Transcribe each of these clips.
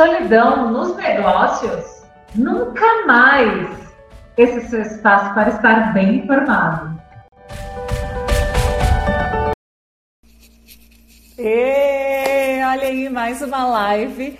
solidão nos negócios, nunca mais esse é seu espaço para estar bem informado. E, olha aí, mais uma live.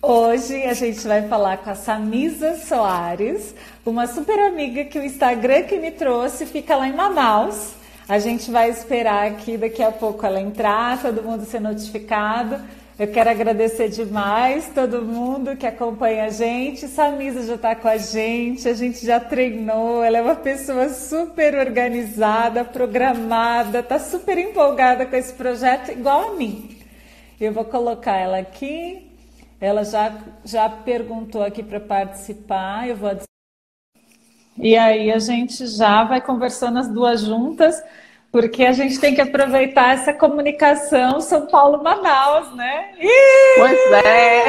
Hoje a gente vai falar com a Samisa Soares, uma super amiga que o Instagram que me trouxe fica lá em Manaus. A gente vai esperar aqui daqui a pouco ela entrar, todo mundo ser notificado. Eu quero agradecer demais todo mundo que acompanha a gente. Samisa já está com a gente, a gente já treinou. Ela é uma pessoa super organizada, programada, está super empolgada com esse projeto, igual a mim. Eu vou colocar ela aqui. Ela já, já perguntou aqui para participar. Eu vou. E aí a gente já vai conversando as duas juntas porque a gente tem que aproveitar essa comunicação São Paulo-Manaus, né? Ih! Pois é!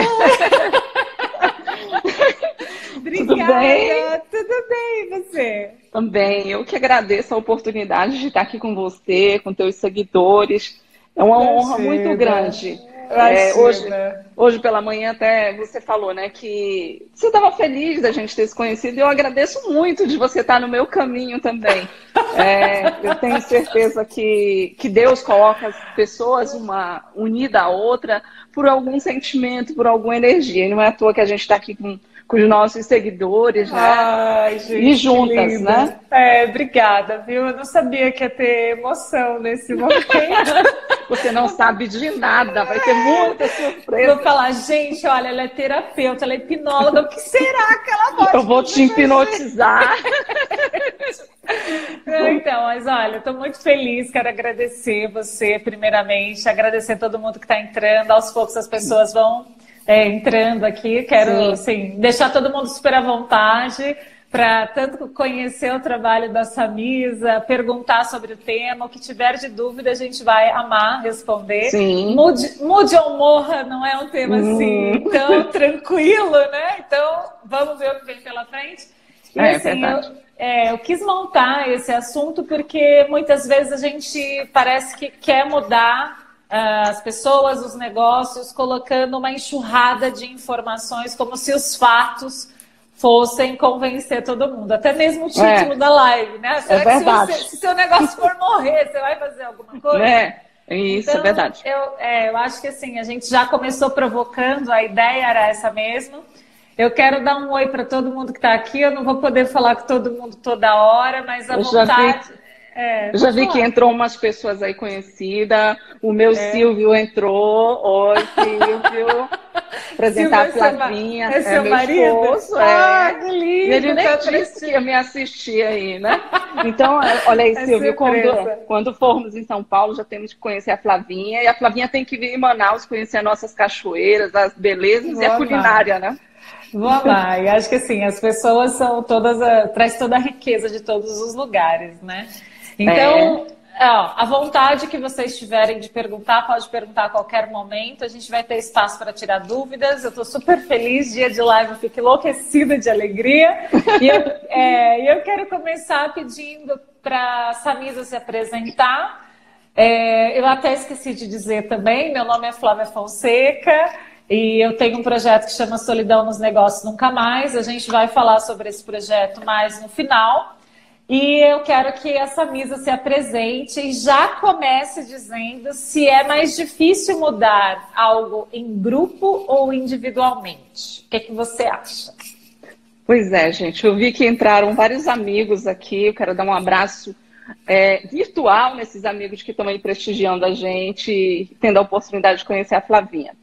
Obrigada! Tudo bem? Tudo bem, você? Também, eu que agradeço a oportunidade de estar aqui com você, com teus seguidores. É uma honra muito grande. É, hoje, hoje pela manhã até você falou, né, que você estava feliz da gente ter se conhecido e eu agradeço muito de você estar no meu caminho também. É, eu tenho certeza que, que Deus coloca as pessoas uma unida à outra por algum sentimento, por alguma energia. E não é à toa que a gente está aqui com com os nossos seguidores, né? Ai, gente, e juntas, né? É, obrigada, viu? Eu não sabia que ia ter emoção nesse momento. Você não sabe de nada, vai ter muita surpresa. Vou falar, gente, olha, ela é terapeuta, ela é hipnóloga, o que será que ela pode Eu vou te hipnotizar. então, mas olha, estou muito feliz, quero agradecer você, primeiramente, agradecer todo mundo que está entrando, aos poucos as pessoas vão é, entrando aqui. Quero assim, deixar todo mundo super à vontade para tanto conhecer o trabalho da Samisa, perguntar sobre o tema, o que tiver de dúvida a gente vai amar responder. Sim. Mude, mude ou morra não é um tema hum. assim tão tranquilo, né? Então vamos ver o que vem pela frente. E, é, assim, é eu, é, eu quis montar esse assunto porque muitas vezes a gente parece que quer mudar as pessoas, os negócios, colocando uma enxurrada de informações como se os fatos fossem convencer todo mundo. Até mesmo o título é. da live, né? Será é verdade. Se, seu negócio for morrer, você vai fazer alguma coisa? É. Isso, então, é verdade. Eu, é, eu acho que assim, a gente já começou provocando, a ideia era essa mesmo. Eu quero dar um oi para todo mundo que está aqui. Eu não vou poder falar com todo mundo toda hora, mas a eu vontade. É, eu já vi que entrou umas pessoas aí conhecidas. O meu é. Silvio entrou. Oi, Silvio. Apresentar Silvio, a é Flavinha. É, seu é meu marido? Esposo, ah, é. que lindo. Ele nem disse que ia me assistir aí, né? Então, é, olha aí, é Silvio, quando, quando formos em São Paulo, já temos que conhecer a Flavinha. E a Flavinha tem que vir em Manaus conhecer as nossas cachoeiras, as belezas Vou e a culinária, né? Vou lá. E acho que assim, as pessoas são todas, a, traz toda a riqueza de todos os lugares, né? Então, é. ó, a vontade que vocês tiverem de perguntar, pode perguntar a qualquer momento. A gente vai ter espaço para tirar dúvidas. Eu estou super feliz, dia de live, eu fico enlouquecida de alegria. E eu, é, eu quero começar pedindo para a Samisa se apresentar. É, eu até esqueci de dizer também, meu nome é Flávia Fonseca e eu tenho um projeto que chama Solidão nos Negócios Nunca Mais. A gente vai falar sobre esse projeto mais no final. E eu quero que essa misa se apresente e já comece dizendo se é mais difícil mudar algo em grupo ou individualmente. O que, é que você acha? Pois é, gente. Eu vi que entraram vários amigos aqui. Eu quero dar um abraço é, virtual nesses amigos que estão aí prestigiando a gente, tendo a oportunidade de conhecer a Flavinha.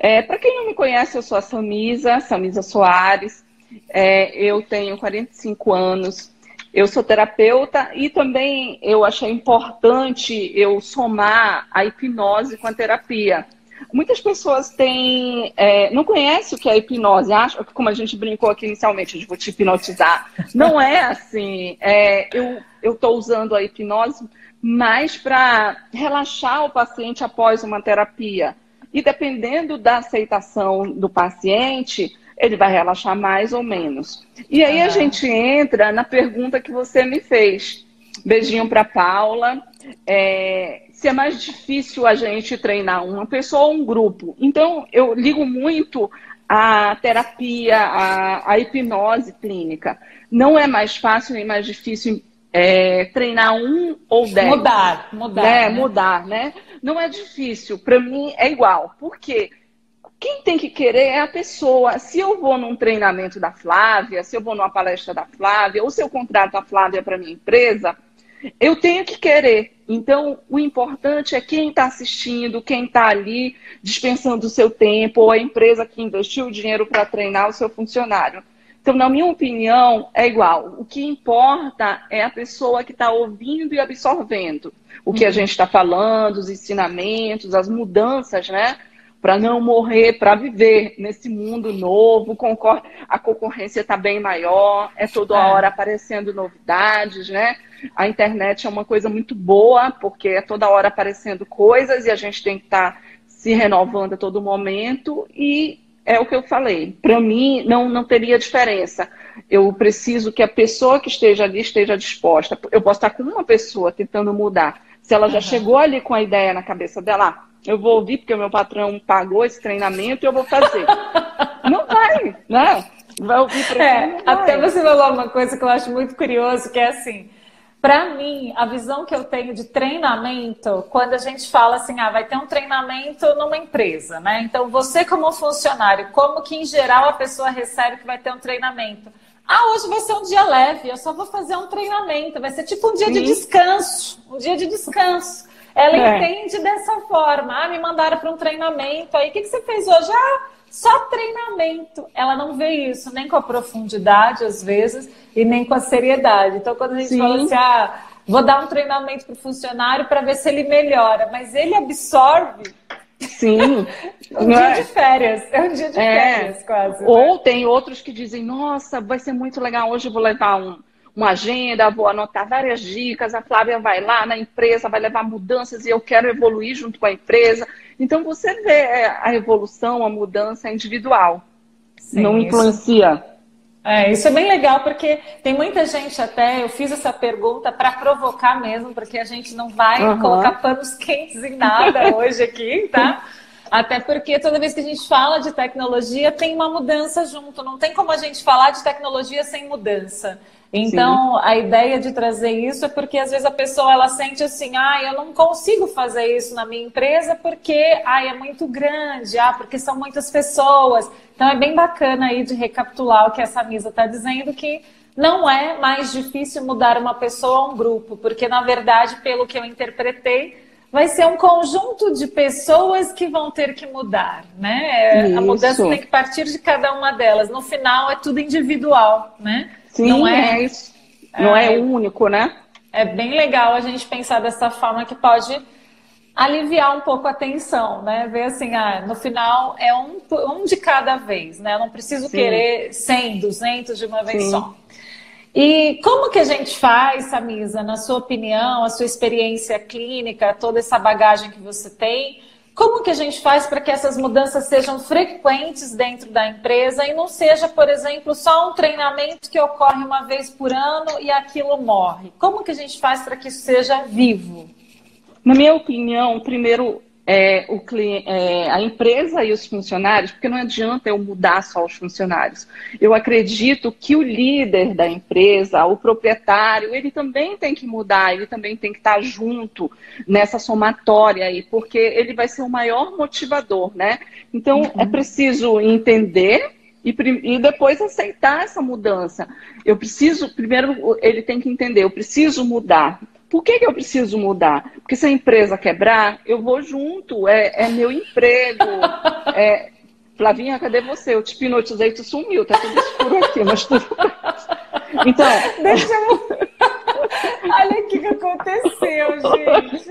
É, Para quem não me conhece, eu sou a Samisa, Samisa Soares. É, eu tenho 45 anos, eu sou terapeuta e também eu achei importante eu somar a hipnose com a terapia. Muitas pessoas têm, é, não conhecem o que é hipnose, acham como a gente brincou aqui inicialmente, de vou te hipnotizar. Não é assim. É, eu estou usando a hipnose mais para relaxar o paciente após uma terapia. E dependendo da aceitação do paciente, ele vai relaxar mais ou menos. E aí a gente entra na pergunta que você me fez. Beijinho para Paula. É, se é mais difícil a gente treinar uma pessoa ou um grupo. Então, eu ligo muito a terapia, a, a hipnose clínica. Não é mais fácil nem mais difícil é, treinar um ou dez. Mudar, mudar. Né? Né? Mudar, né? Não é difícil. Para mim é igual. Por quê? Quem tem que querer é a pessoa. Se eu vou num treinamento da Flávia, se eu vou numa palestra da Flávia, ou se eu contrato a Flávia para minha empresa, eu tenho que querer. Então, o importante é quem está assistindo, quem está ali dispensando o seu tempo, ou a empresa que investiu o dinheiro para treinar o seu funcionário. Então, na minha opinião, é igual. O que importa é a pessoa que está ouvindo e absorvendo o que a uhum. gente está falando, os ensinamentos, as mudanças, né? Para não morrer, para viver nesse mundo novo. A concorrência está bem maior, é toda é. hora aparecendo novidades, né? A internet é uma coisa muito boa, porque é toda hora aparecendo coisas e a gente tem que estar tá se renovando a todo momento. E é o que eu falei. Para mim, não, não teria diferença. Eu preciso que a pessoa que esteja ali esteja disposta. Eu posso estar com uma pessoa tentando mudar. Se ela já uhum. chegou ali com a ideia na cabeça dela, eu vou ouvir porque o meu patrão pagou esse treinamento e eu vou fazer. não vai, né? Vai ouvir para é, Até você falou uma coisa que eu acho muito curioso, que é assim, para mim, a visão que eu tenho de treinamento, quando a gente fala assim, ah, vai ter um treinamento numa empresa, né? Então, você como funcionário, como que em geral a pessoa recebe que vai ter um treinamento? Ah, hoje vai ser um dia leve, eu só vou fazer um treinamento, vai ser tipo um dia Sim. de descanso, um dia de descanso. Ela é. entende dessa forma. Ah, me mandaram para um treinamento. Aí, o que, que você fez hoje? Ah, só treinamento. Ela não vê isso nem com a profundidade, às vezes, e nem com a seriedade. Então, quando a gente Sim. fala assim, ah, vou dar um treinamento para o funcionário para ver se ele melhora, mas ele absorve. Sim. um dia é? de férias. É um dia de é. férias, quase. Né? Ou né? tem outros que dizem, nossa, vai ser muito legal, hoje eu vou levar um uma agenda, vou anotar várias dicas, a Flávia vai lá na empresa, vai levar mudanças e eu quero evoluir junto com a empresa. Então você vê é, a evolução, a mudança individual. Sim, não influencia. Isso... É, isso é bem legal porque tem muita gente até, eu fiz essa pergunta para provocar mesmo, porque a gente não vai uhum. colocar panos quentes em nada hoje aqui, tá? Até porque toda vez que a gente fala de tecnologia, tem uma mudança junto. Não tem como a gente falar de tecnologia sem mudança. Então, Sim. a ideia de trazer isso é porque às vezes a pessoa ela sente assim, ah, eu não consigo fazer isso na minha empresa porque, ah, é muito grande, ah, porque são muitas pessoas. Então, é bem bacana aí de recapitular o que essa Misa está dizendo, que não é mais difícil mudar uma pessoa a um grupo, porque na verdade, pelo que eu interpretei, vai ser um conjunto de pessoas que vão ter que mudar, né? Isso. A mudança tem que partir de cada uma delas. No final, é tudo individual, né? Sim, não é, é isso. Não é, é único, né? É bem legal a gente pensar dessa forma que pode aliviar um pouco a tensão, né? Ver assim, ah, no final é um, um de cada vez, né? Eu não preciso Sim. querer 100, 200 de uma vez Sim. só. E como que a gente faz, Samisa, na sua opinião, a sua experiência clínica, toda essa bagagem que você tem, como que a gente faz para que essas mudanças sejam frequentes dentro da empresa e não seja, por exemplo, só um treinamento que ocorre uma vez por ano e aquilo morre? Como que a gente faz para que isso seja vivo? Na minha opinião, primeiro é, o é, a empresa e os funcionários, porque não adianta eu mudar só os funcionários. Eu acredito que o líder da empresa, o proprietário, ele também tem que mudar, ele também tem que estar junto nessa somatória aí, porque ele vai ser o maior motivador, né? Então uhum. é preciso entender e, e, depois aceitar essa mudança. Eu preciso, primeiro, ele tem que entender, eu preciso mudar. Por que, que eu preciso mudar? Porque se a empresa quebrar, eu vou junto, é, é meu emprego. É... Flavinha, cadê você? Eu te hipnotizei, tu sumiu, tá tudo escuro aqui, mas tudo. Então. Deixa eu. Olha o que, aconteceu, gente.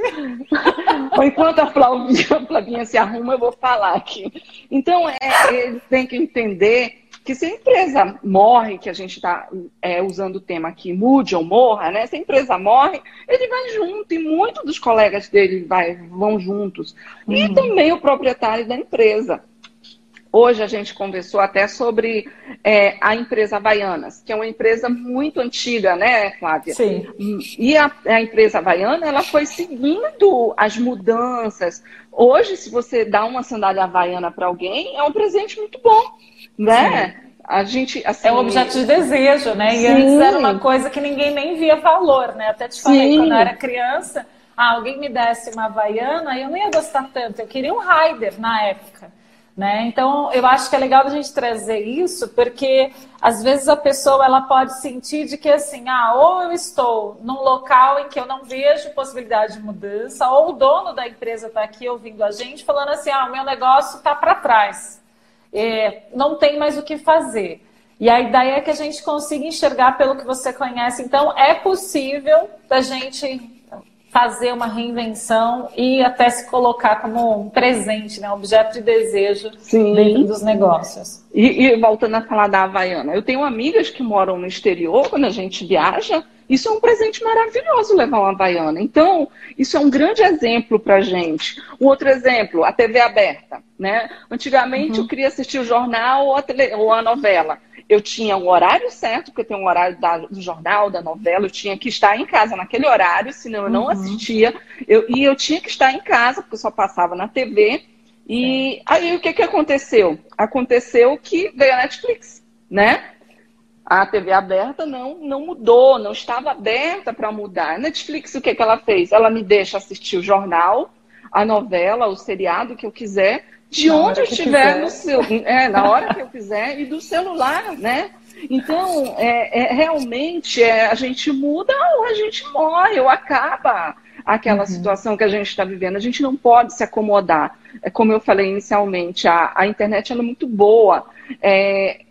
Enquanto a Flavinha, a Flavinha se arruma, eu vou falar aqui. Então, é, eles têm que entender que se a empresa morre, que a gente está é, usando o tema aqui, mude ou morra, né? Se a empresa morre, ele vai junto e muitos dos colegas dele vai, vão juntos. Uhum. E também o proprietário da empresa. Hoje a gente conversou até sobre é, a empresa Havaianas, que é uma empresa muito antiga, né, Flávia? Sim. E a, a empresa Havaiana, ela foi seguindo as mudanças. Hoje, se você dá uma sandália Havaiana para alguém, é um presente muito bom, né? Sim. A gente, assim... É um objeto de desejo, né? E Sim. antes era uma coisa que ninguém nem via valor, né? Até te falei, Sim. quando eu era criança, ah, alguém me desse uma Havaiana, eu não ia gostar tanto. Eu queria um Raider na época. Né? Então, eu acho que é legal a gente trazer isso, porque às vezes a pessoa ela pode sentir de que assim, ah, ou eu estou num local em que eu não vejo possibilidade de mudança, ou o dono da empresa está aqui ouvindo a gente falando assim, ah, o meu negócio está para trás, é, não tem mais o que fazer. E a ideia é que a gente consiga enxergar pelo que você conhece. Então, é possível da gente fazer uma reinvenção e até se colocar como um presente, né, um objeto de desejo Sim. dentro dos negócios. E, e, voltando a falar da Havaiana, eu tenho amigas que moram no exterior, quando a gente viaja, isso é um presente maravilhoso levar uma Havaiana. Então, isso é um grande exemplo para gente. Um outro exemplo, a TV aberta. Né? Antigamente uhum. eu queria assistir o jornal ou a, tele, ou a novela eu tinha um horário certo, porque eu tenho um horário da, do jornal, da novela, eu tinha que estar em casa naquele horário, senão eu não uhum. assistia. Eu, e eu tinha que estar em casa, porque eu só passava na TV. E aí o que, que aconteceu? Aconteceu que veio a Netflix, né? A TV aberta não, não mudou, não estava aberta para mudar. A Netflix, o que, que ela fez? Ela me deixa assistir o jornal, a novela, o seriado que eu quiser, de na onde eu estiver no seu, é, na hora que eu quiser e do celular, né? Então, é, é realmente é, a gente muda ou a gente morre ou acaba aquela uhum. situação que a gente está vivendo. A gente não pode se acomodar. É como eu falei inicialmente, a, a internet é muito boa. É,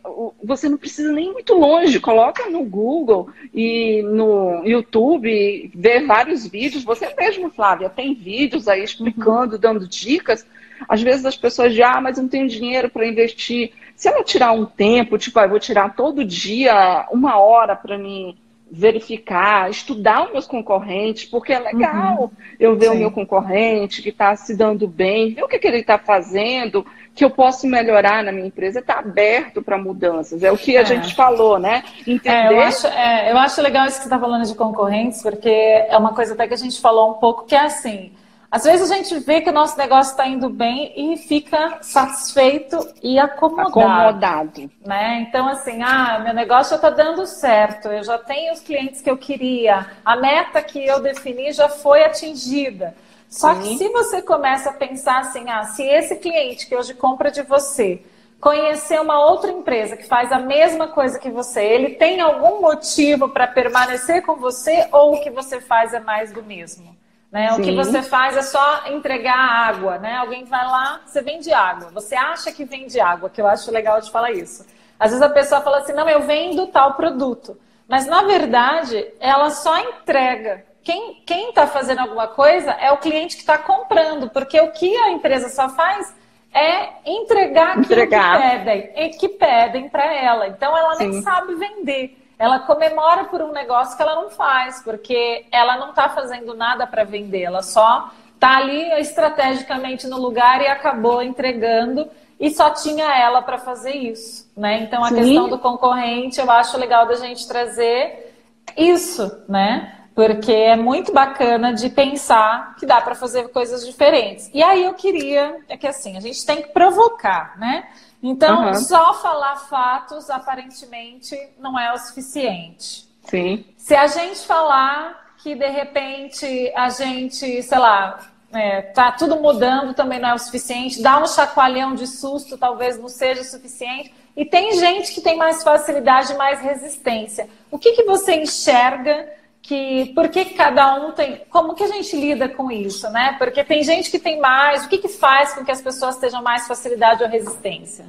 você não precisa nem ir muito longe. Coloca no Google e no YouTube, vê vários vídeos. Você mesmo, Flávia, tem vídeos aí explicando, uhum. dando dicas às vezes as pessoas dizem, ah, mas eu não tenho dinheiro para investir. Se ela tirar um tempo, tipo, ah, eu vou tirar todo dia uma hora para me verificar, estudar os meus concorrentes, porque é legal uhum. eu ver Sim. o meu concorrente que está se dando bem, ver o que, que ele está fazendo, que eu posso melhorar na minha empresa, está aberto para mudanças. É o que a é. gente falou, né? Entender... É, eu, acho, é, eu acho legal isso que você está falando de concorrentes, porque é uma coisa até que a gente falou um pouco, que é assim, às vezes a gente vê que o nosso negócio está indo bem e fica satisfeito e acomodado. Acomodado. Né? Então, assim, ah, meu negócio está dando certo, eu já tenho os clientes que eu queria, a meta que eu defini já foi atingida. Só Sim. que se você começa a pensar assim, ah, se esse cliente que hoje compra de você conhecer uma outra empresa que faz a mesma coisa que você, ele tem algum motivo para permanecer com você ou o que você faz é mais do mesmo? Né? O que você faz é só entregar água, né? Alguém vai lá, você vende água. Você acha que vende água, que eu acho legal de falar isso. Às vezes a pessoa fala assim, não, eu vendo tal produto. Mas na verdade, ela só entrega. Quem está fazendo alguma coisa é o cliente que está comprando, porque o que a empresa só faz é entregar, entregar. aquilo que pedem, que pedem para ela. Então ela Sim. nem sabe vender ela comemora por um negócio que ela não faz, porque ela não está fazendo nada para vender, ela só está ali estrategicamente no lugar e acabou entregando e só tinha ela para fazer isso, né? Então a Sim. questão do concorrente, eu acho legal da gente trazer isso, né? Porque é muito bacana de pensar que dá para fazer coisas diferentes. E aí eu queria, é que assim, a gente tem que provocar, né? Então, uhum. só falar fatos aparentemente não é o suficiente. Sim. Se a gente falar que de repente a gente, sei lá, é, tá tudo mudando também não é o suficiente, dar um chacoalhão de susto talvez não seja o suficiente. E tem gente que tem mais facilidade, mais resistência. O que, que você enxerga que por que cada um tem. Como que a gente lida com isso, né? Porque tem gente que tem mais, o que, que faz com que as pessoas tenham mais facilidade ou resistência?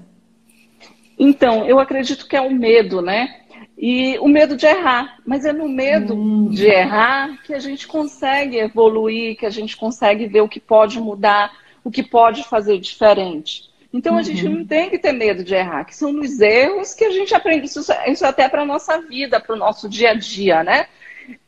Então, eu acredito que é o medo, né? E o medo de errar, mas é no medo hum. de errar que a gente consegue evoluir, que a gente consegue ver o que pode mudar, o que pode fazer diferente. Então a gente uhum. não tem que ter medo de errar, que são nos erros que a gente aprende isso, isso até para a nossa vida, para o nosso dia a dia, né?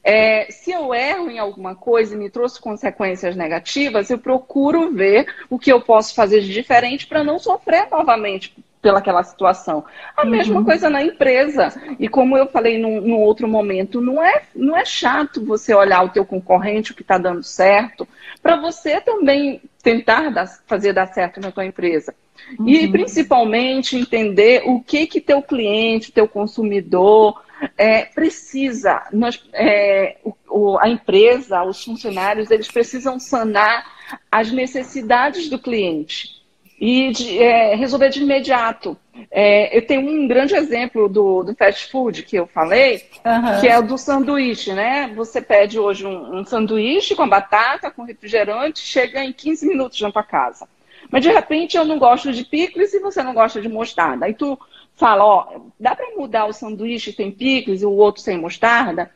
É, se eu erro em alguma coisa e me trouxe consequências negativas, eu procuro ver o que eu posso fazer de diferente para não sofrer novamente pelaquela situação. A uhum. mesma coisa na empresa. E como eu falei num, num, outro momento, não é, não é chato você olhar o teu concorrente, o que está dando certo, para você também tentar dar, fazer dar certo na tua empresa. Uhum. E principalmente entender o que que teu cliente, teu consumidor é, precisa. Nós, é, o, a empresa, os funcionários, eles precisam sanar as necessidades do cliente e de, é, resolver de imediato. É, eu tenho um grande exemplo do, do fast food que eu falei, uhum. que é o do sanduíche, né? Você pede hoje um, um, sanduíche com batata, com refrigerante, chega em 15 minutos na tua casa. Mas de repente eu não gosto de picles e você não gosta de mostarda. Aí tu fala, ó, dá para mudar o sanduíche tem picles e o outro sem mostarda?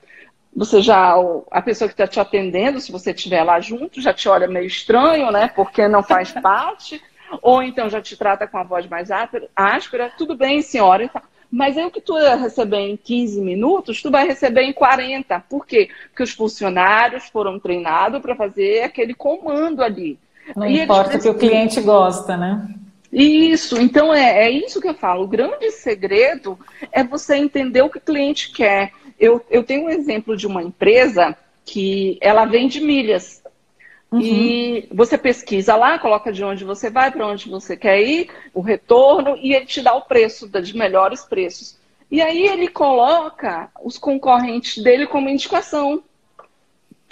Você já, a pessoa que está te atendendo, se você estiver lá junto, já te olha meio estranho, né? Porque não faz parte ou então já te trata com a voz mais áspera, tudo bem, senhora. Mas aí o que tu ia receber em 15 minutos, tu vai receber em 40. Por quê? Porque os funcionários foram treinados para fazer aquele comando ali. Não e importa o que o cliente gosta, né? Isso, então é, é isso que eu falo. O grande segredo é você entender o que o cliente quer. Eu, eu tenho um exemplo de uma empresa que ela vende milhas. Uhum. E você pesquisa lá, coloca de onde você vai, para onde você quer ir, o retorno, e ele te dá o preço, dos melhores preços. E aí ele coloca os concorrentes dele como indicação.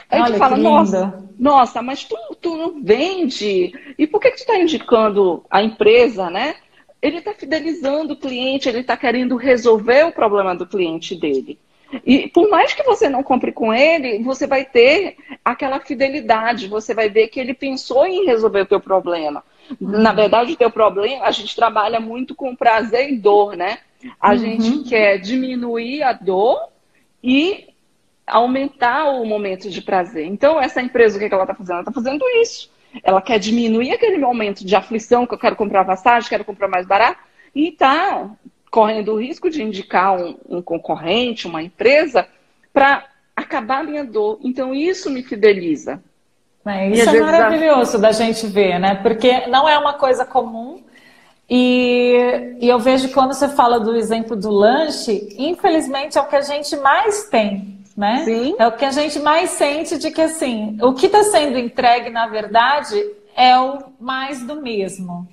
Aí Olha, tu fala, nossa, nossa, mas tu, tu não vende. E por que, que tu está indicando a empresa, né? Ele está fidelizando o cliente, ele está querendo resolver o problema do cliente dele. E por mais que você não compre com ele, você vai ter aquela fidelidade, você vai ver que ele pensou em resolver o teu problema. Uhum. Na verdade, o teu problema, a gente trabalha muito com prazer e dor, né? A uhum. gente quer diminuir a dor e aumentar o momento de prazer. Então, essa empresa, o que, ela está fazendo? Ela está fazendo isso. Ela quer diminuir aquele momento de aflição, que eu quero comprar passagem, quero comprar mais barato, e está correndo o risco de indicar um, um concorrente, uma empresa, para acabar a minha dor. Então, isso me fideliza. É, isso é maravilhoso da gente ver, né? Porque não é uma coisa comum. E, e eu vejo quando você fala do exemplo do lanche, infelizmente é o que a gente mais tem, né? Sim. É o que a gente mais sente de que assim, o que está sendo entregue, na verdade, é o mais do mesmo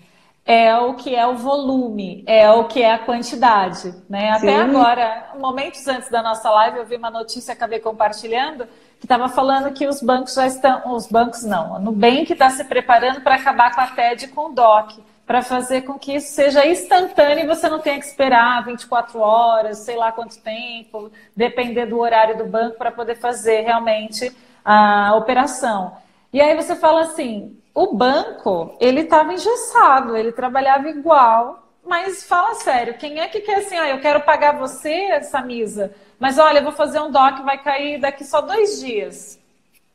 é o que é o volume, é o que é a quantidade, né? Até Sim. agora, momentos antes da nossa live, eu vi uma notícia, acabei compartilhando, que estava falando que os bancos já estão, os bancos não, a Nubank está se preparando para acabar com a TED com o DOC, para fazer com que isso seja instantâneo e você não tenha que esperar 24 horas, sei lá quanto tempo, depender do horário do banco para poder fazer realmente a operação. E aí você fala assim, o banco, ele estava engessado, ele trabalhava igual, mas fala sério, quem é que quer assim, ah, eu quero pagar você essa misa, mas olha, eu vou fazer um DOC, vai cair daqui só dois dias.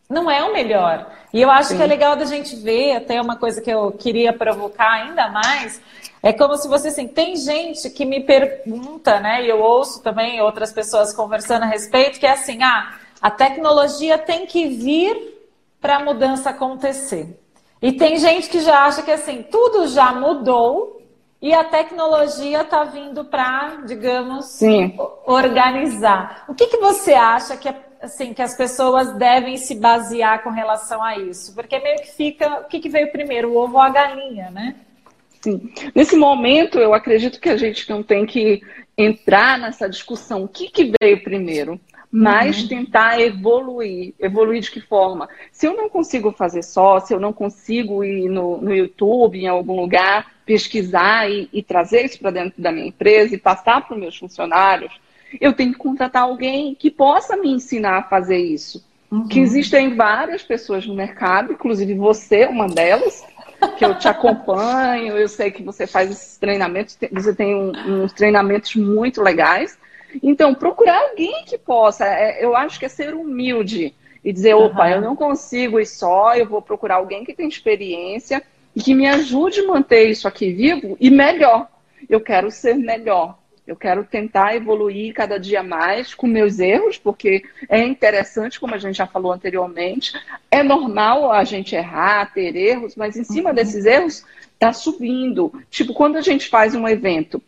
Não é o melhor. E eu acho Sim. que é legal da gente ver, até uma coisa que eu queria provocar ainda mais, é como se você assim, tem gente que me pergunta, né, e eu ouço também outras pessoas conversando a respeito, que é assim, ah, a tecnologia tem que vir para a mudança acontecer. E tem gente que já acha que assim, tudo já mudou e a tecnologia está vindo para, digamos, Sim. organizar. O que, que você acha que, assim, que as pessoas devem se basear com relação a isso? Porque meio que fica, o que, que veio primeiro, o ovo ou a galinha, né? Sim. Nesse momento, eu acredito que a gente não tem que entrar nessa discussão. O que, que veio primeiro? mas uhum. tentar evoluir. Evoluir de que forma? Se eu não consigo fazer só, se eu não consigo ir no, no YouTube, em algum lugar, pesquisar e, e trazer isso para dentro da minha empresa e passar para os meus funcionários, eu tenho que contratar alguém que possa me ensinar a fazer isso. Uhum. Que existem várias pessoas no mercado, inclusive você, uma delas, que eu te acompanho, eu sei que você faz esses treinamentos, você tem um, uns treinamentos muito legais. Então, procurar alguém que possa, é, eu acho que é ser humilde e dizer, opa, uhum. eu não consigo ir só, eu vou procurar alguém que tem experiência e que me ajude a manter isso aqui vivo e melhor. Eu quero ser melhor. Eu quero tentar evoluir cada dia mais com meus erros, porque é interessante, como a gente já falou anteriormente, é normal a gente errar, ter erros, mas em cima uhum. desses erros está subindo. Tipo, quando a gente faz um evento,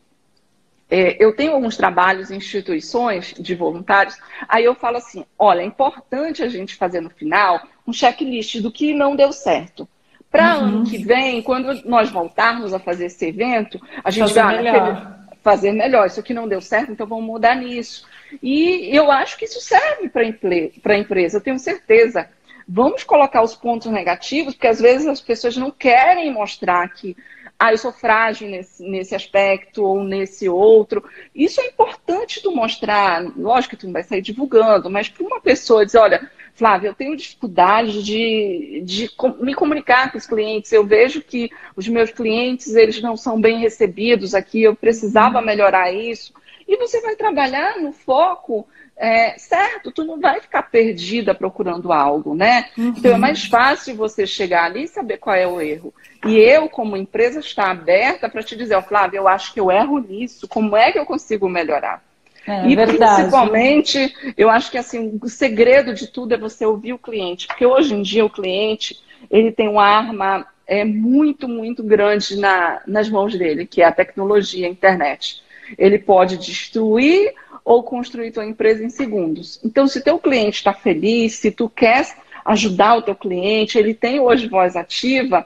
é, eu tenho alguns trabalhos em instituições de voluntários, aí eu falo assim: olha, é importante a gente fazer no final um checklist do que não deu certo. Para uhum. ano que vem, quando nós voltarmos a fazer esse evento, a gente vai. Melhor fazer melhor. Isso aqui não deu certo, então vamos mudar nisso. E eu acho que isso serve para a empresa, eu tenho certeza. Vamos colocar os pontos negativos, porque às vezes as pessoas não querem mostrar que ah, eu sou frágil nesse, nesse aspecto ou nesse outro. Isso é importante tu mostrar. Lógico que tu não vai sair divulgando, mas para uma pessoa dizer, olha, Flávia, eu tenho dificuldade de, de me comunicar com os clientes. Eu vejo que os meus clientes eles não são bem recebidos aqui. Eu precisava uhum. melhorar isso. E você vai trabalhar no foco é, certo, tu não vai ficar perdida procurando algo, né? Uhum. Então é mais fácil você chegar ali e saber qual é o erro. E eu, como empresa, estar aberta para te dizer, oh, Flávia, eu acho que eu erro nisso, como é que eu consigo melhorar? É, e verdade. principalmente, eu acho que assim, o segredo de tudo é você ouvir o cliente, porque hoje em dia o cliente ele tem uma arma é, muito, muito grande na, nas mãos dele, que é a tecnologia, a internet. Ele pode destruir ou construir tua empresa em segundos. Então, se teu cliente está feliz, se tu quer ajudar o teu cliente, ele tem hoje voz ativa,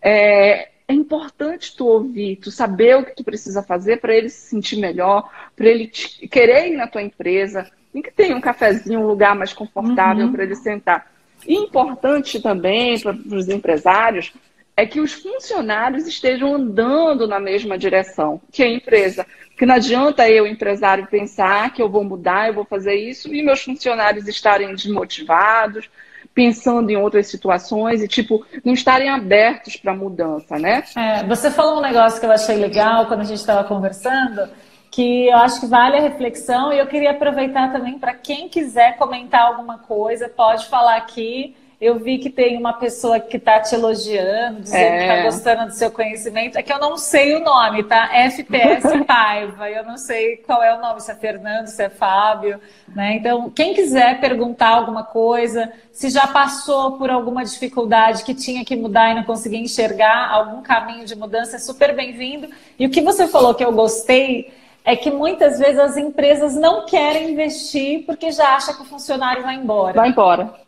é, é importante tu ouvir, tu saber o que tu precisa fazer para ele se sentir melhor, para ele te, querer ir na tua empresa, e que tenha um cafezinho, um lugar mais confortável uhum. para ele sentar. E importante também para os empresários é que os funcionários estejam andando na mesma direção que a empresa. Porque não adianta eu, empresário, pensar que eu vou mudar, eu vou fazer isso, e meus funcionários estarem desmotivados, pensando em outras situações e, tipo, não estarem abertos para mudança, né? É, você falou um negócio que eu achei legal quando a gente estava conversando, que eu acho que vale a reflexão e eu queria aproveitar também para quem quiser comentar alguma coisa, pode falar aqui. Eu vi que tem uma pessoa que está te elogiando, dizendo é. que está gostando do seu conhecimento. É que eu não sei o nome, tá? FPS Paiva. Eu não sei qual é o nome, se é Fernando, se é Fábio. Né? Então, quem quiser perguntar alguma coisa, se já passou por alguma dificuldade que tinha que mudar e não conseguia enxergar algum caminho de mudança, é super bem-vindo. E o que você falou que eu gostei é que muitas vezes as empresas não querem investir porque já acha que o funcionário vai embora. Vai embora.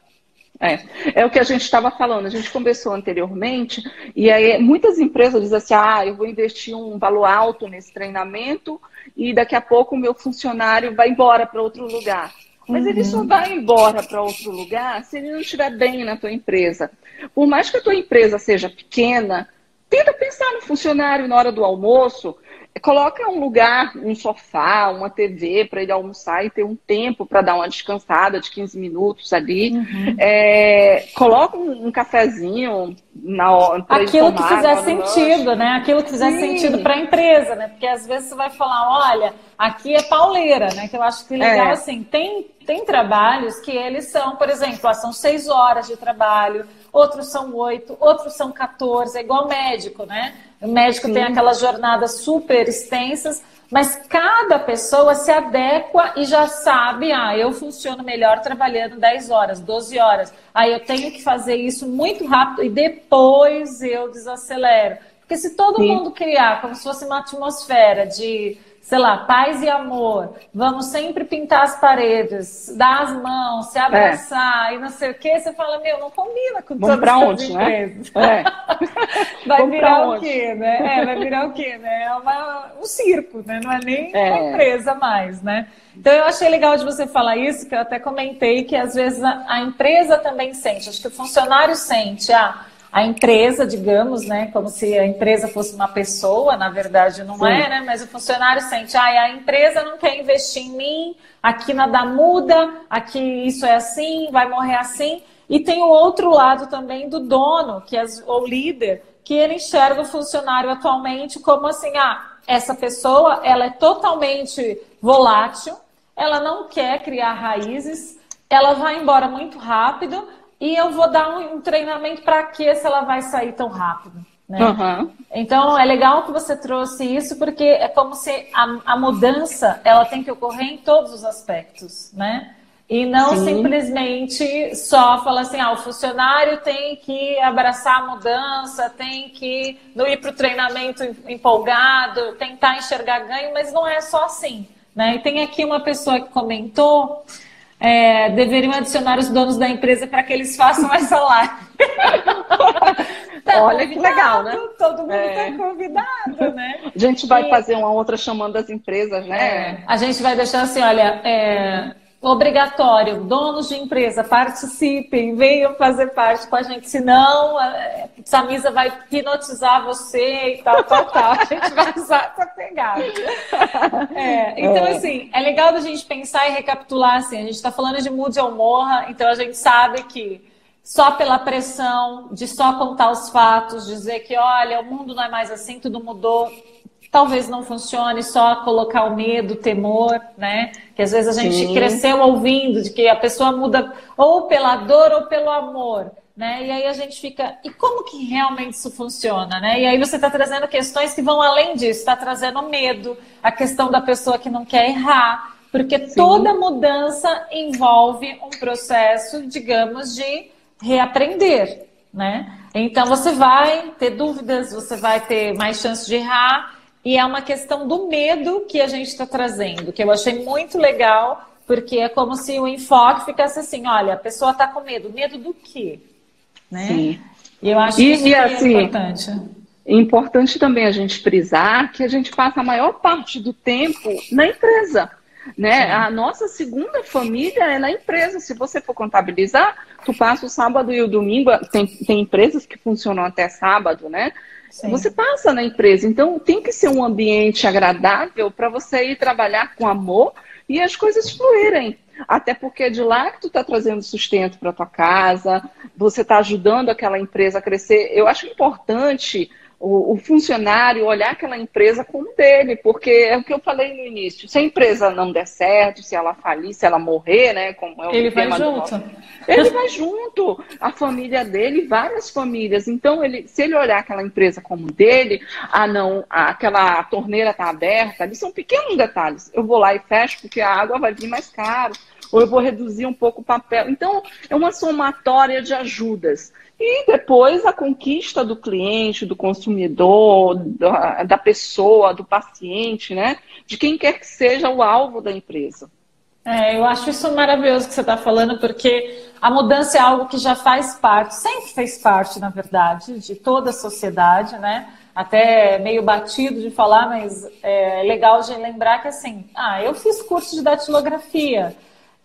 É, é o que a gente estava falando, a gente conversou anteriormente, e aí muitas empresas dizem assim, ah, eu vou investir um valor alto nesse treinamento e daqui a pouco o meu funcionário vai embora para outro lugar. Mas uhum. ele só uhum. vai embora para outro lugar se ele não estiver bem na tua empresa. Por mais que a tua empresa seja pequena, tenta pensar no funcionário na hora do almoço, coloca um lugar, um sofá, uma TV para ele almoçar e ter um tempo para dar uma descansada de 15 minutos ali. Uhum. É, coloca um, um, cafezinho na hora. Aquilo que fizer sentido, né? Aquilo que fizer Sim. sentido para a empresa, né? Porque às vezes você vai falar, olha, aqui é pauleira, né? Que eu acho que legal, é. assim, tem, tem trabalhos que eles são, por exemplo, são seis horas de trabalho, outros são oito, outros são 14, é igual médico, né? O médico Sim. tem aquelas jornadas super extensas, mas cada pessoa se adequa e já sabe, ah, eu funciono melhor trabalhando 10 horas, 12 horas. Aí eu tenho que fazer isso muito rápido e depois eu desacelero. Porque se todo Sim. mundo criar como se fosse uma atmosfera de sei lá, paz e amor, vamos sempre pintar as paredes, dar as mãos, se abraçar é. e não sei o que, você fala, meu, não combina com vamos todas as onde, né? empresas. Né? É. vai vamos virar o quê, né? É, vai virar o quê, né? É uma, um circo, né? Não é nem é. uma empresa mais, né? Então eu achei legal de você falar isso, que eu até comentei que às vezes a, a empresa também sente, acho que o funcionário sente, ah, a empresa, digamos, né, como se a empresa fosse uma pessoa, na verdade não Sim. é, né, mas o funcionário sente, ah, a empresa não quer investir em mim, aqui nada muda, aqui isso é assim, vai morrer assim. E tem o outro lado também do dono, que é o líder, que ele enxerga o funcionário atualmente como assim, ah, essa pessoa, ela é totalmente volátil, ela não quer criar raízes, ela vai embora muito rápido, e eu vou dar um, um treinamento para que se ela vai sair tão rápido. Né? Uhum. Então é legal que você trouxe isso porque é como se a, a, mudança ela tem que ocorrer em todos os aspectos, né? E não Sim. simplesmente só falar assim, ah, o funcionário tem que abraçar a mudança, tem que não ir para o treinamento empolgado, tentar enxergar ganho, mas não é só assim. Né? E tem aqui uma pessoa que comentou é, deveriam adicionar os donos da empresa para que eles façam essa live. tá Olha que legal, né? Todo mundo está é. convidado, né? A gente vai e... fazer uma outra chamando as empresas, né? É. A gente vai deixar assim, olha, é, obrigatório, donos de empresa, participem, venham fazer parte com a gente, senão a Samisa vai hipnotizar você e tal, tal, tal. A gente vai usar essa pegada. É, então, é. assim, é legal da gente pensar e recapitular, assim, a gente está falando de mude ou morra, então a gente sabe que só pela pressão de só contar os fatos, dizer que, olha, o mundo não é mais assim, tudo mudou, talvez não funcione só colocar o medo, o temor, né? Que às vezes a gente Sim. cresceu ouvindo de que a pessoa muda ou pela dor ou pelo amor. Né? E aí a gente fica, e como que realmente isso funciona, né? E aí você está trazendo questões que vão além disso, está trazendo medo, a questão da pessoa que não quer errar, porque Sim. toda mudança envolve um processo, digamos, de reaprender, né? Então você vai ter dúvidas, você vai ter mais chance de errar, e é uma questão do medo que a gente está trazendo, que eu achei muito legal, porque é como se o enfoque ficasse assim: olha, a pessoa está com medo. Medo do quê? Né? Sim. E eu acho que isso é assim, importante. É importante também a gente frisar que a gente passa a maior parte do tempo na empresa. Né? A nossa segunda família é na empresa. Se você for contabilizar, tu passa o sábado e o domingo. Tem, tem empresas que funcionam até sábado, né? Sim. Você passa na empresa, então tem que ser um ambiente agradável para você ir trabalhar com amor e as coisas fluírem. Até porque é de lá que tu está trazendo sustento para tua casa, você está ajudando aquela empresa a crescer. Eu acho importante o, o, funcionário olhar aquela empresa como dele, porque é o que eu falei no início. Se a empresa não der certo, se ela falir, se ela morrer, né? Como é o ele vai junto. Nosso, ele vai junto. A família dele, várias famílias. Então, ele, se ele olhar aquela empresa como dele, ah, não, aquela torneira está aberta, ali são pequenos detalhes. Eu vou lá e fecho porque a água vai vir mais caro ou eu vou reduzir um pouco o papel. Então, é uma somatória de ajudas. E depois a conquista do cliente, do consumidor, da, pessoa, do paciente, né? De quem quer que seja o alvo da empresa. É, eu acho isso maravilhoso que você está falando, porque a mudança é algo que já faz parte, sempre fez parte, na verdade, de toda a sociedade, né? Até meio batido de falar, mas é legal de lembrar que assim, ah, eu fiz curso de datilografia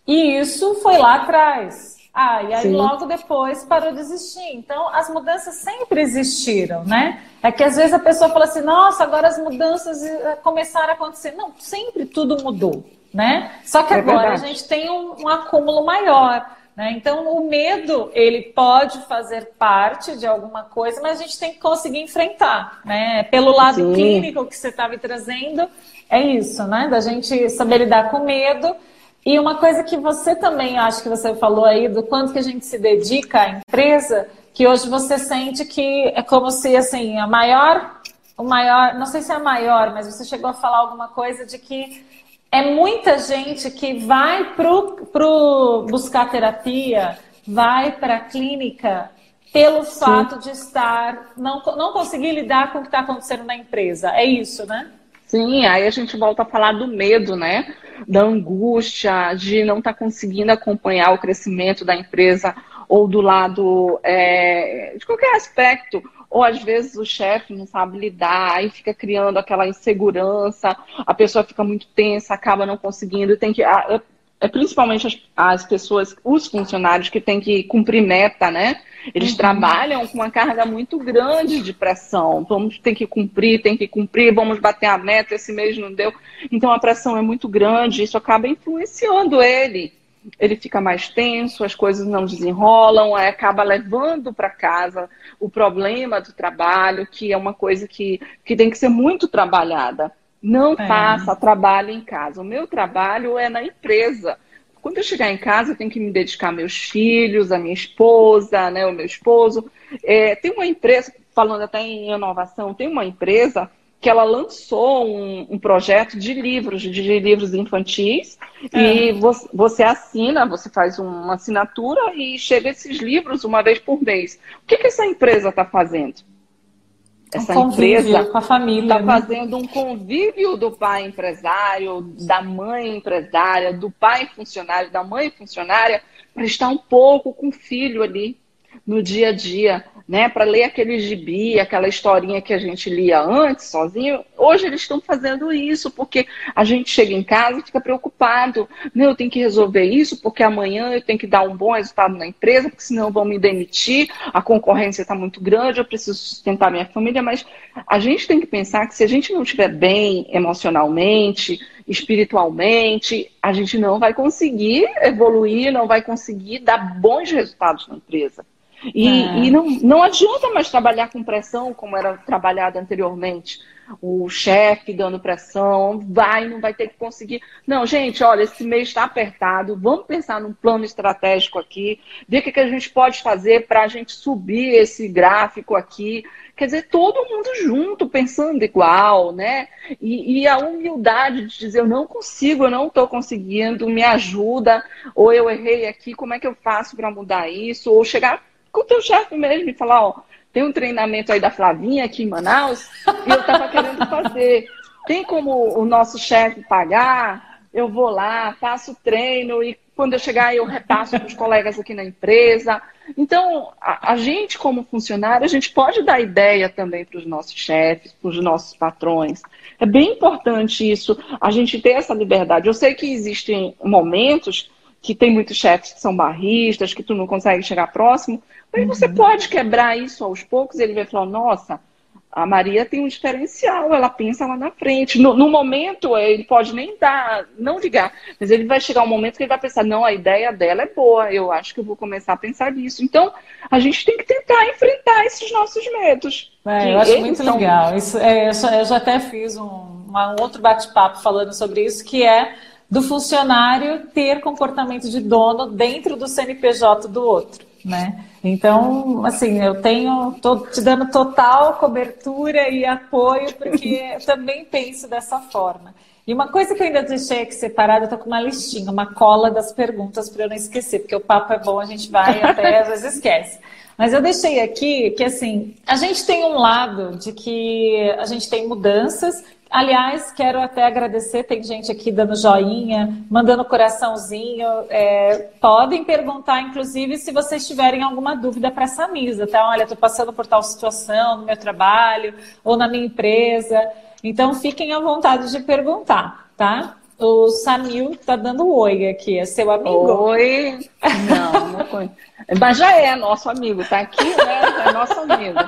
e isso foi lá atrás. Ah, e aí Sim. logo depois parou de existir. Então, as mudanças sempre existiram, né? É que às vezes a pessoa fala assim, nossa, agora as mudanças eh, começaram a acontecer. Não, sempre tudo mudou, né? Só que é agora verdade. a gente tem um, um acúmulo maior. Né? Então, o medo, ele pode fazer parte de alguma coisa, mas a gente tem que conseguir enfrentar, né? Pelo lado Sim. clínico que você estava trazendo, é isso, né? Da gente saber lidar com medo e uma coisa que você também, acho que você falou aí, do quanto que a gente se dedica à empresa, que hoje você sente que é como se, assim, a maior, o maior, não sei se é a maior, mas você chegou a falar alguma coisa de que é muita gente que vai pro, pro buscar terapia, vai para a clínica pelo Sim. fato de estar, não, não conseguir lidar com o que está acontecendo na empresa. É isso, né? Sim, aí a gente volta a falar do medo, né? Da angústia, de não estar tá conseguindo acompanhar o crescimento da empresa ou do lado é, de qualquer aspecto. Ou às vezes o chefe não sabe lidar e fica criando aquela insegurança, a pessoa fica muito tensa, acaba não conseguindo, tem que. É principalmente as, as pessoas, os funcionários que têm que cumprir meta, né? Eles uhum. trabalham com uma carga muito grande de pressão. Vamos ter que cumprir, tem que cumprir, vamos bater a meta, esse mês não deu. Então a pressão é muito grande, isso acaba influenciando ele. Ele fica mais tenso, as coisas não desenrolam, acaba levando para casa o problema do trabalho, que é uma coisa que, que tem que ser muito trabalhada. Não é. faça trabalho em casa. O meu trabalho é na empresa. Quando eu chegar em casa, eu tenho que me dedicar a meus filhos, a minha esposa, né, o meu esposo. É, tem uma empresa, falando até em inovação, tem uma empresa que ela lançou um, um projeto de livros, de livros infantis, é. e você, você, assina, você faz uma assinatura e chega esses livros uma vez por mês. O que, que essa empresa está fazendo? Essa um empresa com a família está né? fazendo um convívio do pai empresário, da mãe empresária, do pai funcionário, da mãe funcionária, para estar um pouco com o filho ali no dia a dia né, para ler aquele gibi, aquela historinha que a gente lia antes, sozinho. Hoje eles estão fazendo isso, porque a gente chega em casa e fica preocupado. Né, eu tenho que resolver isso, porque amanhã eu tenho que dar um bom resultado na empresa, porque senão vão me demitir, a concorrência está muito grande, eu preciso sustentar minha família. Mas a gente tem que pensar que se a gente não estiver bem emocionalmente, espiritualmente, a gente não vai conseguir evoluir, não vai conseguir dar bons resultados na empresa. E, é. e não, não adianta mais trabalhar com pressão como era trabalhado anteriormente. O chefe dando pressão, vai, não vai ter que conseguir. Não, gente, olha, esse mês está apertado, vamos pensar num plano estratégico aqui, ver o que, que a gente pode fazer para a gente subir esse gráfico aqui. Quer dizer, todo mundo junto, pensando igual, né? E, e a humildade de dizer, eu não consigo, eu não estou conseguindo, me ajuda, ou eu errei aqui, como é que eu faço para mudar isso? Ou chegar com o teu chefe mesmo e falar, ó, tem um treinamento aí da Flavinha aqui em Manaus e eu estava querendo fazer. Tem como o nosso chefe pagar? Eu vou lá, faço treino e quando eu chegar eu repasso para os colegas aqui na empresa. Então, a, a, gente como funcionário, a gente pode dar ideia também para os nossos chefes, para os nossos patrões. É bem importante isso, a gente ter essa liberdade. Eu sei que existem momentos que tem muitos chefes que são barristas, que tu não consegue chegar próximo, mas você uhum. pode quebrar isso aos poucos, ele vai falar, nossa, a Maria tem um diferencial, ela pensa lá na frente. No, no, momento, ele pode nem dar, não ligar, mas ele vai chegar um momento que ele vai pensar, não, a ideia dela é boa, eu acho que eu vou começar a pensar nisso. Então, a gente tem que tentar enfrentar esses nossos medos. É, eu acho muito são... legal. Isso, é, eu, já, eu, já, até fiz um, uma, um outro bate-papo falando sobre isso, que é do funcionário ter comportamento de dono dentro do CNPJ do outro, né? Então, assim, eu tenho, tô te dando total cobertura e apoio, porque também penso dessa forma. E uma coisa que eu ainda deixei aqui separada, eu tô com uma listinha, uma cola das perguntas para eu não esquecer, porque o papo é bom, a gente vai até às vezes esquece. Mas eu deixei aqui que, assim, a gente tem um lado de que a gente tem mudanças Aliás, quero até agradecer, tem gente aqui dando joinha, mandando coraçãozinho. É, podem perguntar, inclusive, se vocês tiverem alguma dúvida para essa misa, tá? Olha, estou passando por tal situação no meu trabalho ou na minha empresa. Então, fiquem à vontade de perguntar, tá? O Samil tá dando oi aqui, é seu amigo? Oi! Não, não conheço. Mas já é nosso amigo, tá aqui, né? É nosso amigo.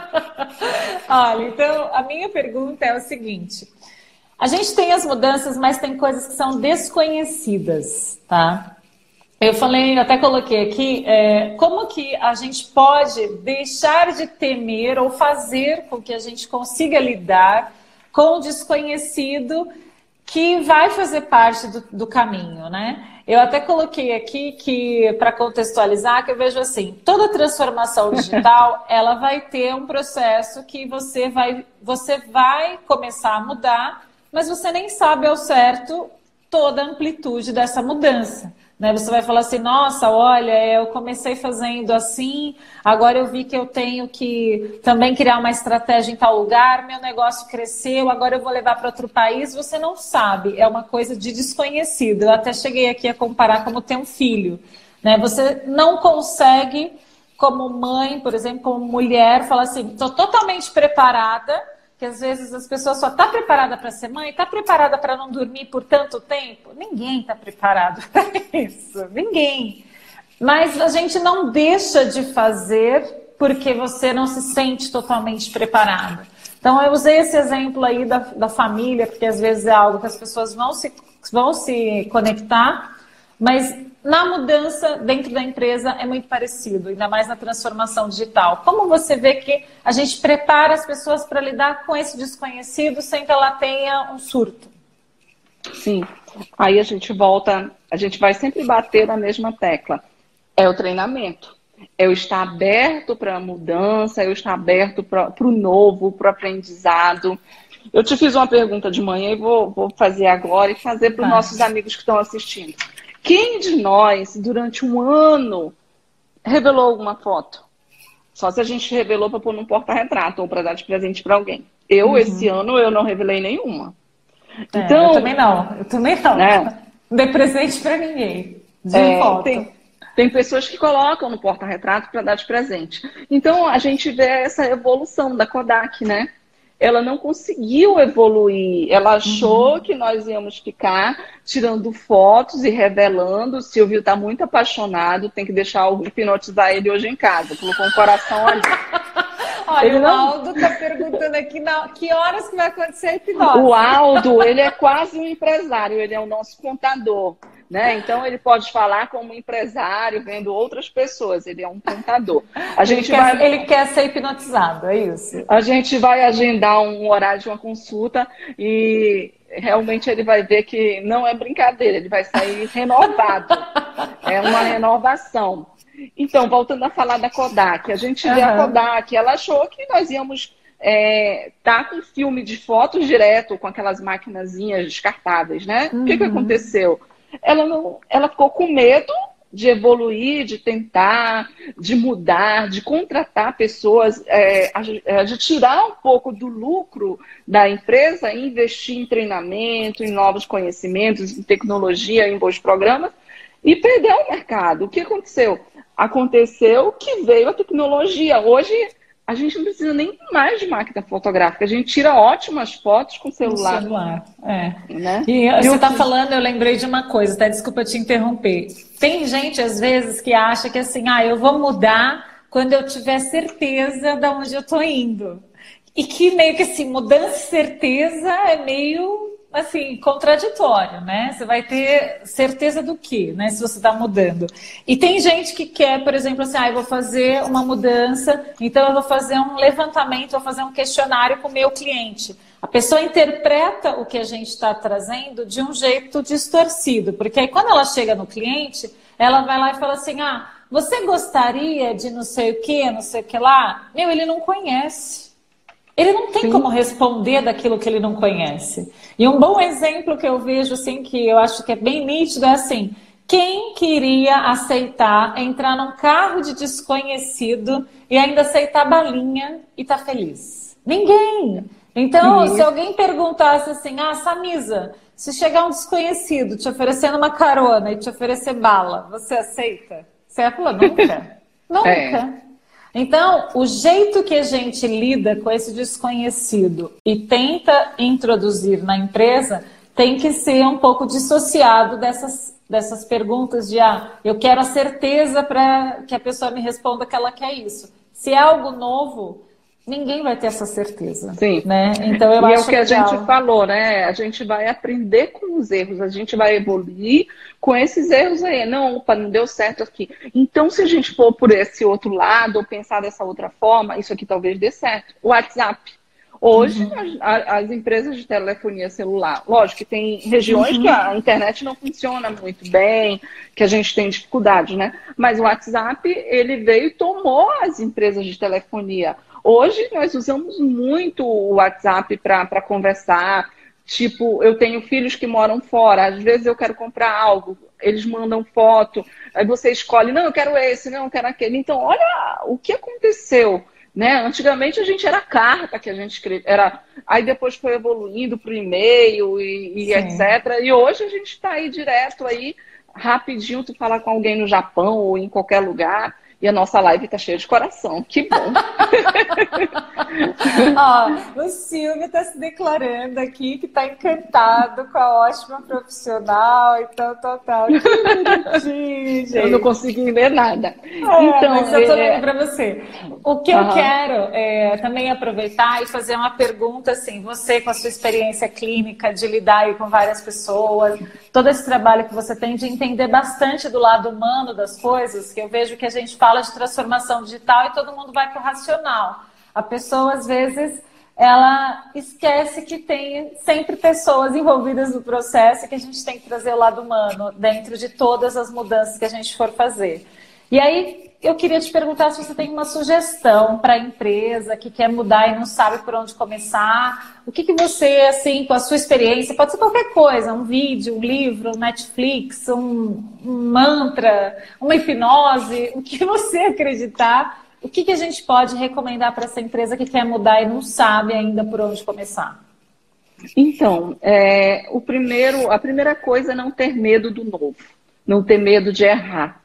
Olha, então a minha pergunta é o seguinte: a gente tem as mudanças, mas tem coisas que são desconhecidas, tá? Eu falei, até coloquei aqui, é, como que a gente pode deixar de temer ou fazer com que a gente consiga lidar com o desconhecido que vai fazer parte do, do caminho, né? Eu até coloquei aqui que, para contextualizar, que eu vejo assim, toda transformação digital, ela vai ter um processo que você vai, você vai começar a mudar mas você nem sabe ao certo toda a amplitude dessa mudança. Né? Você vai falar assim, nossa, olha, eu comecei fazendo assim, agora eu vi que eu tenho que também criar uma estratégia em tal lugar, meu negócio cresceu, agora eu vou levar para outro país. Você não sabe, é uma coisa de desconhecido. Eu até cheguei aqui a comparar como ter um filho. Né? Você não consegue, como mãe, por exemplo, como mulher, falar assim, estou totalmente preparada que às vezes as pessoas só estão tá preparada para ser mãe, está preparada para não dormir por tanto tempo. Ninguém está preparado para isso, ninguém. Mas a gente não deixa de fazer porque você não se sente totalmente preparada. Então eu usei esse exemplo aí da, da família, porque às vezes é algo que as pessoas vão se, vão se conectar, mas na mudança dentro da empresa é muito parecido, ainda mais na transformação digital. Como você vê que a gente prepara as pessoas para lidar com esse desconhecido sem que ela tenha um surto? Sim, aí a gente volta, a gente vai sempre bater na mesma tecla. É o treinamento. É eu estar aberto para a mudança, eu estar aberto para o novo, para o aprendizado. Eu te fiz uma pergunta de manhã e vou, vou fazer agora e fazer para os nossos amigos que estão assistindo. Quem de nós, durante um ano, revelou alguma foto? Só se a gente revelou para pôr num porta-retrato ou para dar de presente para alguém. Eu, uhum. esse ano, eu não revelei nenhuma. É, então, eu também não. Eu também não. É. Não dei presente para ninguém. De é, foto. Tem, tem pessoas que colocam no porta-retrato para dar de presente. Então, a gente vê essa evolução da Kodak, né? Ela não conseguiu evoluir. Ela achou uhum. que nós íamos ficar tirando fotos e revelando. O Silvio está muito apaixonado, tem que deixar o hipnotizar ele hoje em casa. Colocou um coração ali. Olha, ele o não... Aldo está perguntando aqui na... que horas que vai acontecer a hipnose. O Aldo, ele é quase um empresário, ele é o nosso contador. Né? Então ele pode falar como empresário, vendo outras pessoas, ele é um contador. A gente ele, vai... quer, ele quer ser hipnotizado, é isso. A gente vai agendar um horário de uma consulta e realmente ele vai ver que não é brincadeira, ele vai sair renovado. é uma renovação. Então, voltando a falar da Kodak, a gente vê uhum. a Kodak, ela achou que nós íamos é, tá com filme de fotos direto com aquelas maquinazinhas descartáveis, né? Uhum. O que, que uhum. aconteceu? Ela não, ela ficou com medo de evoluir, de tentar, de mudar, de contratar pessoas, é, de tirar um pouco do lucro da empresa investir em treinamento, em novos conhecimentos, em tecnologia, em bons programas, e perder o mercado. O que aconteceu? Aconteceu que veio a tecnologia. Hoje a gente não precisa nem mais de máquina fotográfica. A gente tira ótimas fotos com celular. Com celular, é. Né? E, e você está falando, eu lembrei de uma coisa, tá? Desculpa te interromper. Tem gente, às vezes, que acha que assim, ah, eu vou mudar quando eu tiver certeza de onde eu estou indo. E que meio que assim, mudança e certeza é meio assim, contraditório, né? Você vai ter certeza do que, né? Se você está mudando. E tem gente que quer, por exemplo, assim, ah, eu vou fazer uma mudança, então eu vou fazer um levantamento, vou fazer um questionário com o meu cliente. A pessoa interpreta o que a gente está trazendo de um jeito distorcido, porque aí quando ela chega no cliente, ela vai lá e fala assim, ah, você gostaria de não sei o que, não sei o que lá? Meu, ele não conhece. Ele não tem Sim. como responder daquilo que ele não conhece. E um bom exemplo que eu vejo, assim, que eu acho que é bem nítido, é assim: quem queria aceitar entrar num carro de desconhecido e ainda aceitar balinha e tá feliz? Ninguém! Então, Sim. se alguém perguntasse assim, ah, Samisa, se chegar um desconhecido te oferecendo uma carona e te oferecer bala, você aceita? Você ia falar, nunca. nunca. É. Então, o jeito que a gente lida com esse desconhecido e tenta introduzir na empresa tem que ser um pouco dissociado dessas, dessas perguntas de ah, eu quero a certeza para que a pessoa me responda que ela quer isso. Se é algo novo, Ninguém vai ter essa certeza. Sim. Né? Então eu e acho é o que a gente falou, né? A gente vai aprender com os erros, a gente vai evoluir com esses erros aí. Não, opa, não deu certo aqui. Então, se a gente for por esse outro lado, ou pensar dessa outra forma, isso aqui talvez dê certo. O WhatsApp. Hoje, uhum. as, as, empresas de telefonia celular, lógico que tem regiões uhum. que a internet não funciona muito bem, que a gente tem dificuldade, né? Mas o WhatsApp, ele veio e tomou as empresas de telefonia. Hoje nós usamos muito o WhatsApp para conversar. Tipo, eu tenho filhos que moram fora, às vezes eu quero comprar algo, eles mandam foto, aí você escolhe, não, eu quero esse, não, eu quero aquele. Então, olha o que aconteceu. Né? Antigamente a gente era carta que a gente escrevia, era aí depois foi evoluindo para o e-mail e, e etc. E hoje a gente está aí direto aí, rapidinho, tu falar com alguém no Japão ou em qualquer lugar. E a nossa live tá cheia de coração. Que bom! Ó, o Silvio está se declarando aqui que está encantado com a ótima profissional e tal, tal, tal. Que bonitinho, gente. Eu não consegui ver nada. É, então, mas eu tô é... para você. O que uhum. eu quero é também aproveitar e fazer uma pergunta assim, você com a sua experiência clínica de lidar com várias pessoas, todo esse trabalho que você tem de entender bastante do lado humano das coisas, que eu vejo que a gente fala de transformação digital e todo mundo vai para o racional. A pessoa, às vezes, ela esquece que tem sempre pessoas envolvidas no processo e que a gente tem que trazer o lado humano dentro de todas as mudanças que a gente for fazer. E aí, eu queria te perguntar se você tem uma sugestão para a empresa que quer mudar e não sabe por onde começar. O que, que você, assim, com a sua experiência, pode ser qualquer coisa, um vídeo, um livro, um Netflix, um, um mantra, uma hipnose, o que você acreditar. O que, que a gente pode recomendar para essa empresa que quer mudar e não sabe ainda por onde começar? Então, é, o primeiro, a primeira coisa é não ter medo do novo, não ter medo de errar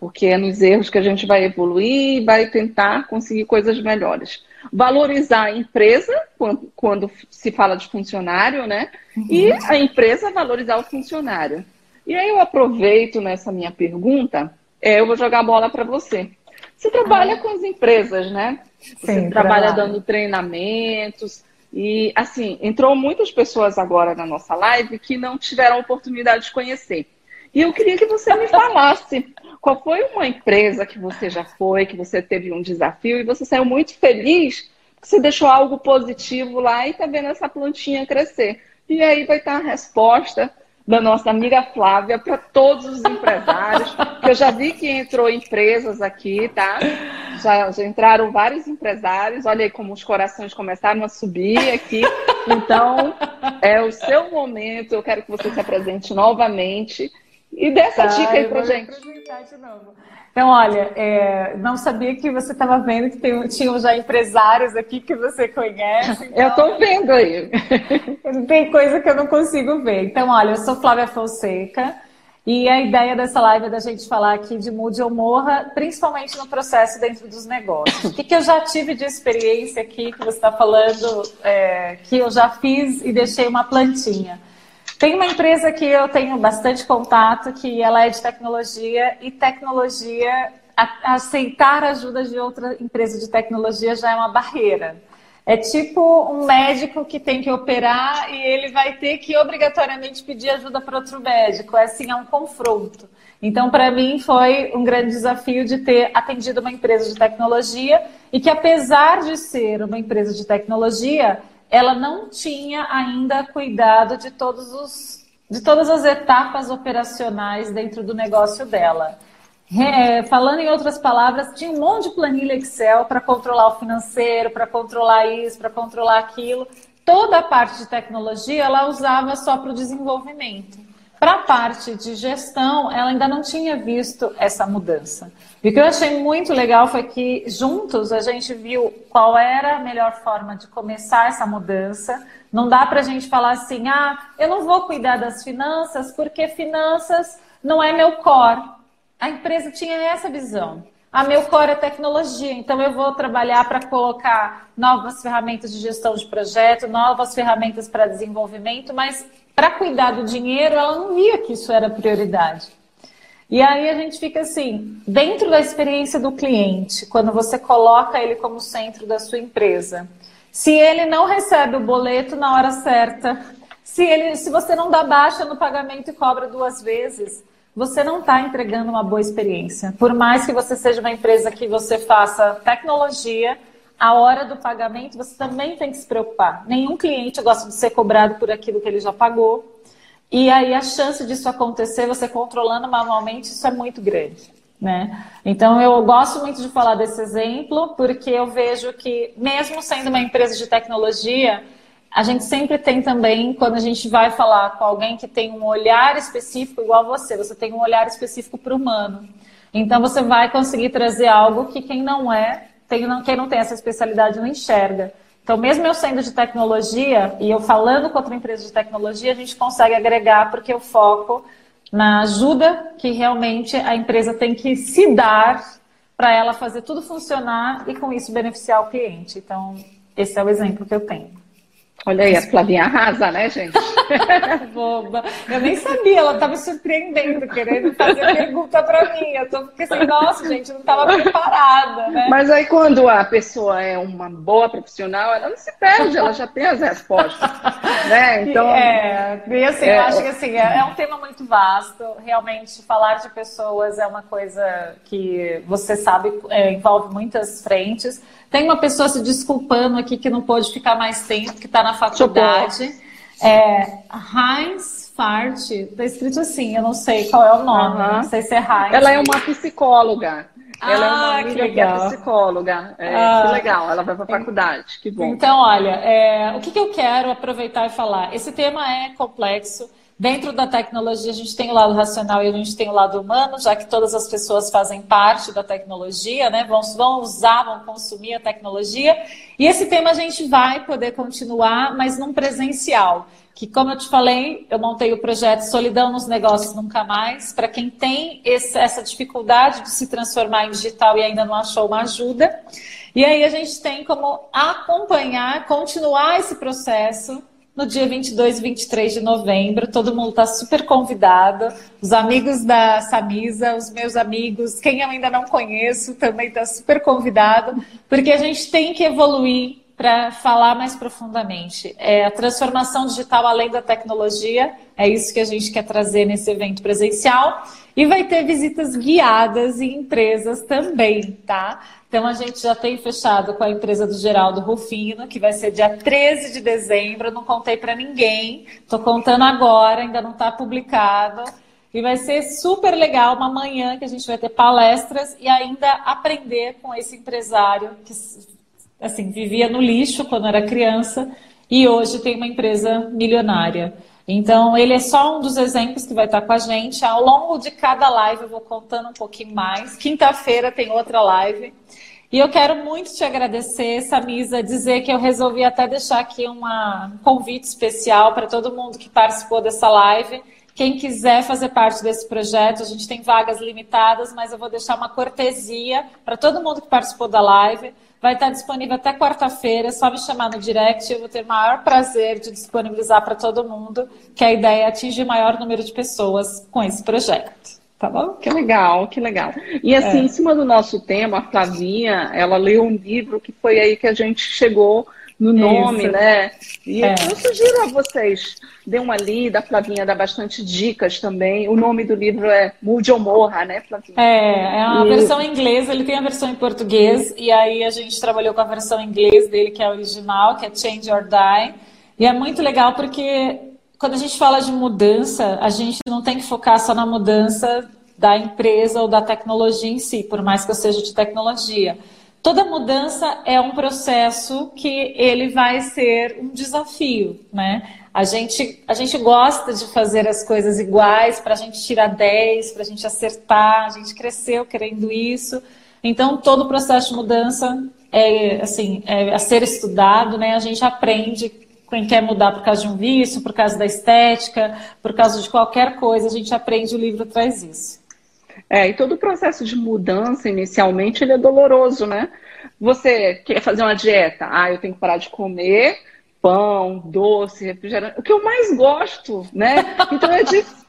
porque é nos erros que a gente vai evoluir e vai tentar conseguir coisas melhores. Valorizar a empresa, quando, quando se fala de funcionário, né? Uhum. E a empresa valorizar o funcionário. E aí eu aproveito nessa minha pergunta, é, eu vou jogar a bola para você. Você trabalha ah. com as empresas, né? Você Sim, trabalha dando treinamentos. E, assim, entrou muitas pessoas agora na nossa live que não tiveram oportunidade de conhecer. E eu queria que você me falasse qual foi uma empresa que você já foi, que você teve um desafio e você saiu muito feliz, que você deixou algo positivo lá e está vendo essa plantinha crescer. E aí vai estar a resposta da nossa amiga Flávia para todos os empresários, eu já vi que entrou empresas aqui, tá? Já, já, entraram vários empresários, olha aí como os corações começaram a subir aqui. Então, é o seu momento, eu quero que você se apresente novamente e dessa tá, dica aí pra gente. Então, olha, é, não sabia que você estava vendo que tem, tinham já empresários aqui que você conhece. Então... Eu estou vendo aí. tem coisa que eu não consigo ver. Então, olha, eu sou Flávia Fonseca e a ideia dessa live é da gente falar aqui de mude ou morra, principalmente no processo dentro dos negócios. O que, que eu já tive de experiência aqui que você está falando, é, que eu já fiz e deixei uma plantinha. Tem uma empresa que eu tenho bastante contato, que ela é de tecnologia, e tecnologia, aceitar ajuda de outra empresa de tecnologia já é uma barreira. É tipo um médico que tem que operar e ele vai ter que obrigatoriamente pedir ajuda para outro médico. É assim, é um confronto. Então, para mim, foi um grande desafio de ter atendido uma empresa de tecnologia e que, apesar de ser uma empresa de tecnologia, ela não tinha ainda cuidado de todos os de todas as etapas operacionais dentro do negócio dela. É, falando em outras palavras, tinha um monte de planilha Excel para controlar o financeiro, para controlar isso, para controlar aquilo. Toda a parte de tecnologia ela usava só para o desenvolvimento. Para a parte de gestão, ela ainda não tinha visto essa mudança. E o que eu achei muito legal foi que juntos a gente viu qual era a melhor forma de começar essa mudança. Não dá para a gente falar assim, ah, eu não vou cuidar das finanças porque finanças não é meu core. A empresa tinha essa visão. A ah, meu core é tecnologia, então eu vou trabalhar para colocar novas ferramentas de gestão de projeto, novas ferramentas para desenvolvimento, mas para cuidar do dinheiro, ela não via que isso era prioridade. E aí a gente fica assim, dentro da experiência do cliente, quando você coloca ele como centro da sua empresa, se ele não recebe o boleto na hora certa, se, ele, se você não dá baixa no pagamento e cobra duas vezes, você não está entregando uma boa experiência. Por mais que você seja uma empresa que você faça tecnologia, a hora do pagamento, você também tem que se preocupar. Nenhum cliente gosta de ser cobrado por aquilo que ele já pagou. E aí a chance disso acontecer, você controlando manualmente, isso é muito grande. Né? Então eu gosto muito de falar desse exemplo, porque eu vejo que, mesmo sendo uma empresa de tecnologia, a gente sempre tem também, quando a gente vai falar com alguém que tem um olhar específico, igual você, você tem um olhar específico para o humano. Então você vai conseguir trazer algo que quem não é tem, quem não tem essa especialidade não enxerga. Então, mesmo eu sendo de tecnologia e eu falando com outra empresa de tecnologia, a gente consegue agregar porque eu foco na ajuda que realmente a empresa tem que se dar para ela fazer tudo funcionar e com isso beneficiar o cliente. Então, esse é o exemplo que eu tenho. Olha aí, a Flavinha arrasa, né, gente? Boba. Eu nem sabia, ela estava surpreendendo, querendo fazer pergunta para mim. Eu tô porque assim, nossa, gente, não estava preparada, né? Mas aí quando a pessoa é uma boa profissional, ela não se perde, ela já tem as respostas, né? Então, é, e assim, é, eu acho que assim, é, é um tema muito vasto. Realmente, falar de pessoas é uma coisa que você sabe, é, envolve muitas frentes. Tem uma pessoa se desculpando aqui que não pôde ficar mais tempo, que está na faculdade. É, Heinz Fart, tá escrito assim, eu não sei qual é o nome, uhum. não sei se é Heinz. Ela é uma psicóloga. Ela é uma ah, amiga que, que, é psicóloga. É, ah, que legal, ela vai para a faculdade. Que bom. Então, olha, é, o que, que eu quero aproveitar e falar? Esse tema é complexo. Dentro da tecnologia, a gente tem o lado racional e a gente tem o lado humano, já que todas as pessoas fazem parte da tecnologia, né? Vão, vão usar, vão consumir a tecnologia. E esse tema a gente vai poder continuar, mas num presencial. Que, como eu te falei, eu montei o projeto Solidão nos Negócios Nunca Mais, para quem tem esse, essa dificuldade de se transformar em digital e ainda não achou uma ajuda. E aí a gente tem como acompanhar, continuar esse processo no dia 22 e 23 de novembro. Todo mundo está super convidado. Os amigos da Samisa, os meus amigos, quem eu ainda não conheço, também está super convidado, porque a gente tem que evoluir para falar mais profundamente. É a transformação digital além da tecnologia, é isso que a gente quer trazer nesse evento presencial. E vai ter visitas guiadas em empresas também, tá? Então a gente já tem fechado com a empresa do Geraldo Rufino, que vai ser dia 13 de dezembro. não contei para ninguém, estou contando agora, ainda não está publicado. E vai ser super legal uma manhã que a gente vai ter palestras e ainda aprender com esse empresário que assim vivia no lixo quando era criança e hoje tem uma empresa milionária. Então, ele é só um dos exemplos que vai estar com a gente. Ao longo de cada live, eu vou contando um pouquinho mais. Quinta-feira tem outra live. E eu quero muito te agradecer, Samisa, dizer que eu resolvi até deixar aqui uma, um convite especial para todo mundo que participou dessa live. Quem quiser fazer parte desse projeto, a gente tem vagas limitadas, mas eu vou deixar uma cortesia para todo mundo que participou da live. Vai estar disponível até quarta-feira, é só me chamar no direct, eu vou ter o maior prazer de disponibilizar para todo mundo, que a ideia é atingir o maior número de pessoas com esse projeto. Tá bom? Que legal, que legal. E assim, é. em cima do nosso tema, a Flavinha, ela leu um livro que foi aí que a gente chegou no nome, Isso. né? E é. eu sugiro a vocês, dê uma lida, a Flavinha dá bastante dicas também. O nome do livro é Mude ou Morra, né, Flavinha? É, é uma e... versão em inglês, ele tem a versão em português, e aí a gente trabalhou com a versão em inglês dele, que é a original, que é Change or Die. E é muito legal porque quando a gente fala de mudança, a gente não tem que focar só na mudança da empresa ou da tecnologia em si, por mais que eu seja de tecnologia Toda mudança é um processo que ele vai ser um desafio, né? A gente, a gente gosta de fazer as coisas iguais para a gente tirar 10, para a gente acertar, a gente cresceu querendo isso. Então, todo o processo de mudança é, assim, é a ser estudado, né? A gente aprende quem quer mudar por causa de um vício, por causa da estética, por causa de qualquer coisa, a gente aprende, o livro traz isso. É, e todo o processo de mudança, inicialmente, ele é doloroso, né? Você quer fazer uma dieta? Ah, eu tenho que parar de comer pão, doce, refrigerante, o que eu mais gosto, né? Então é difícil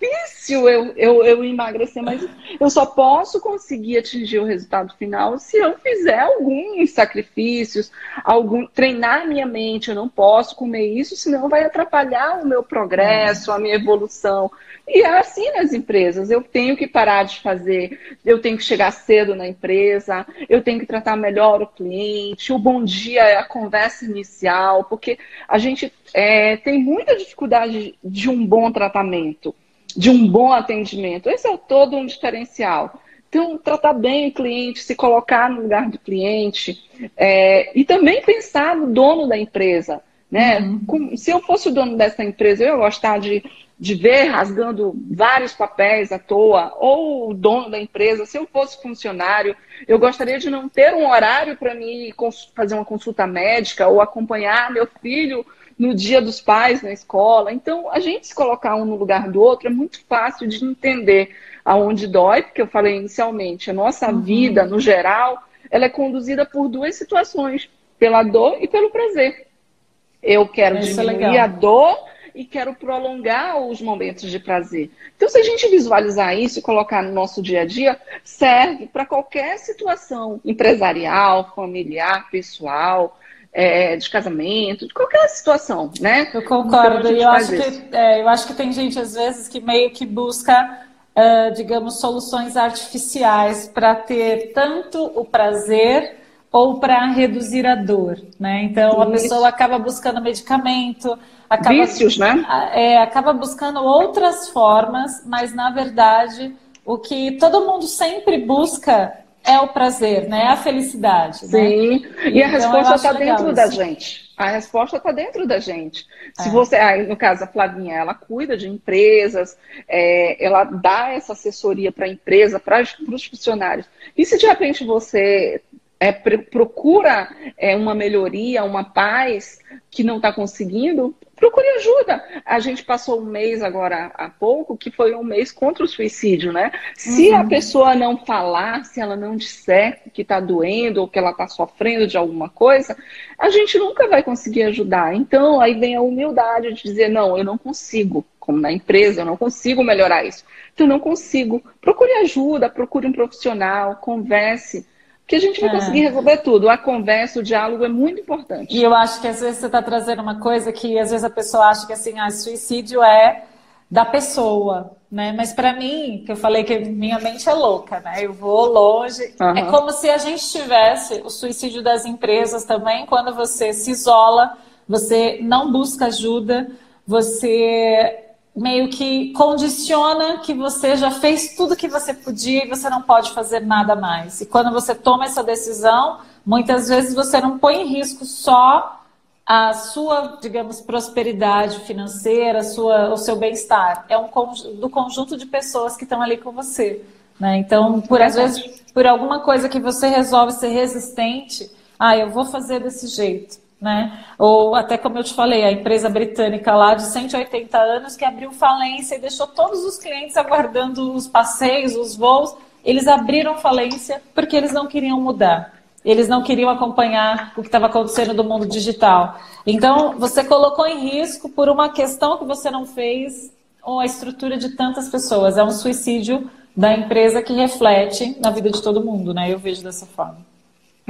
eu, eu, eu emagrecer, mas eu só posso conseguir atingir o resultado final se eu fizer alguns sacrifícios, algum treinar minha mente. Eu não posso comer isso, senão vai atrapalhar o meu progresso, a minha evolução. E é assim nas empresas. Eu tenho que parar de fazer, eu tenho que chegar cedo na empresa, eu tenho que tratar melhor o cliente. O bom dia é a conversa inicial, porque a gente é, tem muita dificuldade de um bom tratamento, de um bom atendimento. Esse é todo um diferencial. Então, tratar bem o cliente, se colocar no lugar do cliente é, e também pensar no dono da empresa. Né? Uhum. Se eu fosse o dono dessa empresa, eu ia gostar de de ver rasgando vários papéis à toa, ou o dono da empresa, se eu fosse funcionário, eu gostaria de não ter um horário para mim fazer uma consulta médica ou acompanhar meu filho no dia dos pais na escola. Então, a gente se colocar um no lugar do outro é muito fácil de entender aonde dói, porque eu falei inicialmente, a nossa uhum. vida, no geral, ela é conduzida por duas situações, pela dor e pelo prazer. Eu quero Isso é diminuir é a dor e quero prolongar os momentos de prazer. Então, se a gente visualizar isso e colocar no nosso dia a dia, serve para qualquer situação empresarial, familiar, pessoal, é, de casamento, de qualquer situação, né? Eu concordo. Eu, acho que, é, eu acho que tem gente, às vezes, que meio que busca, uh, digamos, soluções artificiais para ter tanto o prazer ou para reduzir a dor, né? Então Isso. a pessoa acaba buscando medicamento, acaba, vícios, né? É, acaba buscando outras formas, mas na verdade o que todo mundo sempre busca é o prazer, né? É a felicidade. Né? Sim. Né? E então, a resposta está dentro isso. da gente. A resposta está dentro da gente. Se é. você, aí no caso a Flavinha, ela cuida de empresas, é, ela dá essa assessoria para a empresa, para os funcionários. E se de repente você é, procura é, uma melhoria, uma paz que não está conseguindo, procure ajuda. A gente passou um mês agora há pouco, que foi um mês contra o suicídio, né? Se uhum. a pessoa não falar, se ela não disser que está doendo ou que ela está sofrendo de alguma coisa, a gente nunca vai conseguir ajudar. Então, aí vem a humildade de dizer, não, eu não consigo, como na empresa, eu não consigo melhorar isso. Então, eu não consigo. Procure ajuda, procure um profissional, converse que a gente vai é. conseguir resolver tudo. A conversa, o diálogo é muito importante. E eu acho que às vezes você está trazendo uma coisa que às vezes a pessoa acha que assim, ah, suicídio é da pessoa, né? Mas para mim, que eu falei que minha mente é louca, né? Eu vou longe. Uhum. É como se a gente tivesse o suicídio das empresas também, quando você se isola, você não busca ajuda, você meio que condiciona que você já fez tudo que você podia e você não pode fazer nada mais. E quando você toma essa decisão, muitas vezes você não põe em risco só a sua, digamos, prosperidade financeira, sua, o seu bem-estar. É um do conjunto de pessoas que estão ali com você. Né? Então, por às vezes, por alguma coisa que você resolve ser resistente, ah, eu vou fazer desse jeito né? Ou até como eu te falei, a empresa britânica lá de 180 anos que abriu falência e deixou todos os clientes aguardando os passeios, os voos. Eles abriram falência porque eles não queriam mudar. Eles não queriam acompanhar o que estava acontecendo no mundo digital. Então, você colocou em risco por uma questão que você não fez ou a estrutura de tantas pessoas. É um suicídio da empresa que reflete na vida de todo mundo, né? Eu vejo dessa forma.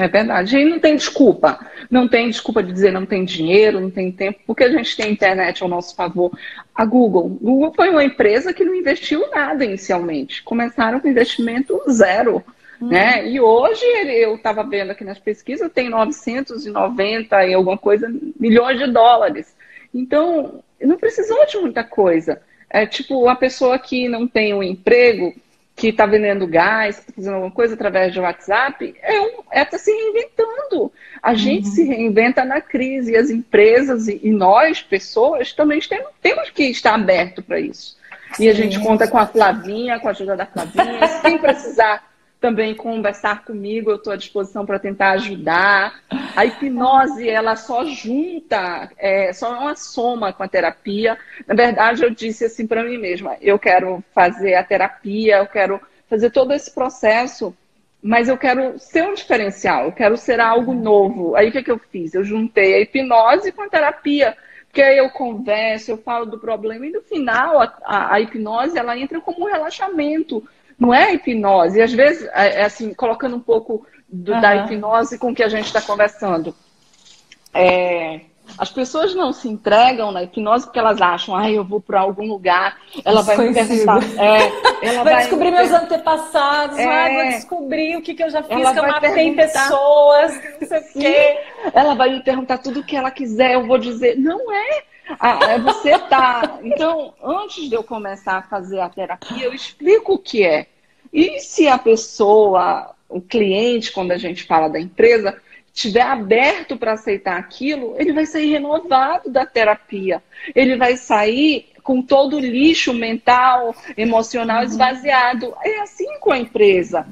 É verdade. E não tem desculpa. Não tem desculpa de dizer não tem dinheiro, não tem tempo, porque a gente tem a internet ao nosso favor. A Google. Google foi uma empresa que não investiu nada inicialmente. Começaram com investimento zero. Uhum. Né? E hoje eu estava vendo aqui nas pesquisas, tem 990 e alguma coisa milhões de dólares. Então, não precisou de muita coisa. É tipo, a pessoa que não tem um emprego, que está vendendo gás, que está fazendo alguma coisa através de WhatsApp, é um, é tá se reinventando. A gente uhum. se reinventa na crise, e as empresas e, e nós, pessoas, também temos, temos que estar aberto para isso. E a gente conta com a Flavinha, com a ajuda da Flavinha, sem precisar também conversar comigo, eu estou à disposição para tentar ajudar. A hipnose, ela só junta, é, só é uma soma com a terapia. Na verdade, eu disse assim para mim mesma: eu quero fazer a terapia, eu quero fazer todo esse processo, mas eu quero ser um diferencial, eu quero ser algo novo. Aí o que, que eu fiz? Eu juntei a hipnose com a terapia. Porque aí eu converso, eu falo do problema, e no final a, a, a hipnose ela entra como um relaxamento não é hipnose. E às vezes, é, é assim, colocando um pouco do, uhum. da hipnose com o que a gente está conversando. É, as pessoas não se entregam na hipnose porque elas acham, ah, eu vou para algum lugar, ela vai me perguntar. É, ela vai, vai descobrir meus antepassados, é, ah, vou descobrir o que, que eu já fiz, que eu matei pessoas, não sei o quê. Ela vai me perguntar tudo o que ela quiser, eu vou dizer, não é. Ah, é você tá. Então, antes de eu começar a fazer a terapia, eu explico o que é. E se a pessoa, o cliente, quando a gente fala da empresa, estiver aberto para aceitar aquilo, ele vai sair renovado da terapia. Ele vai sair com todo o lixo mental, emocional uhum. esvaziado. É assim com a empresa.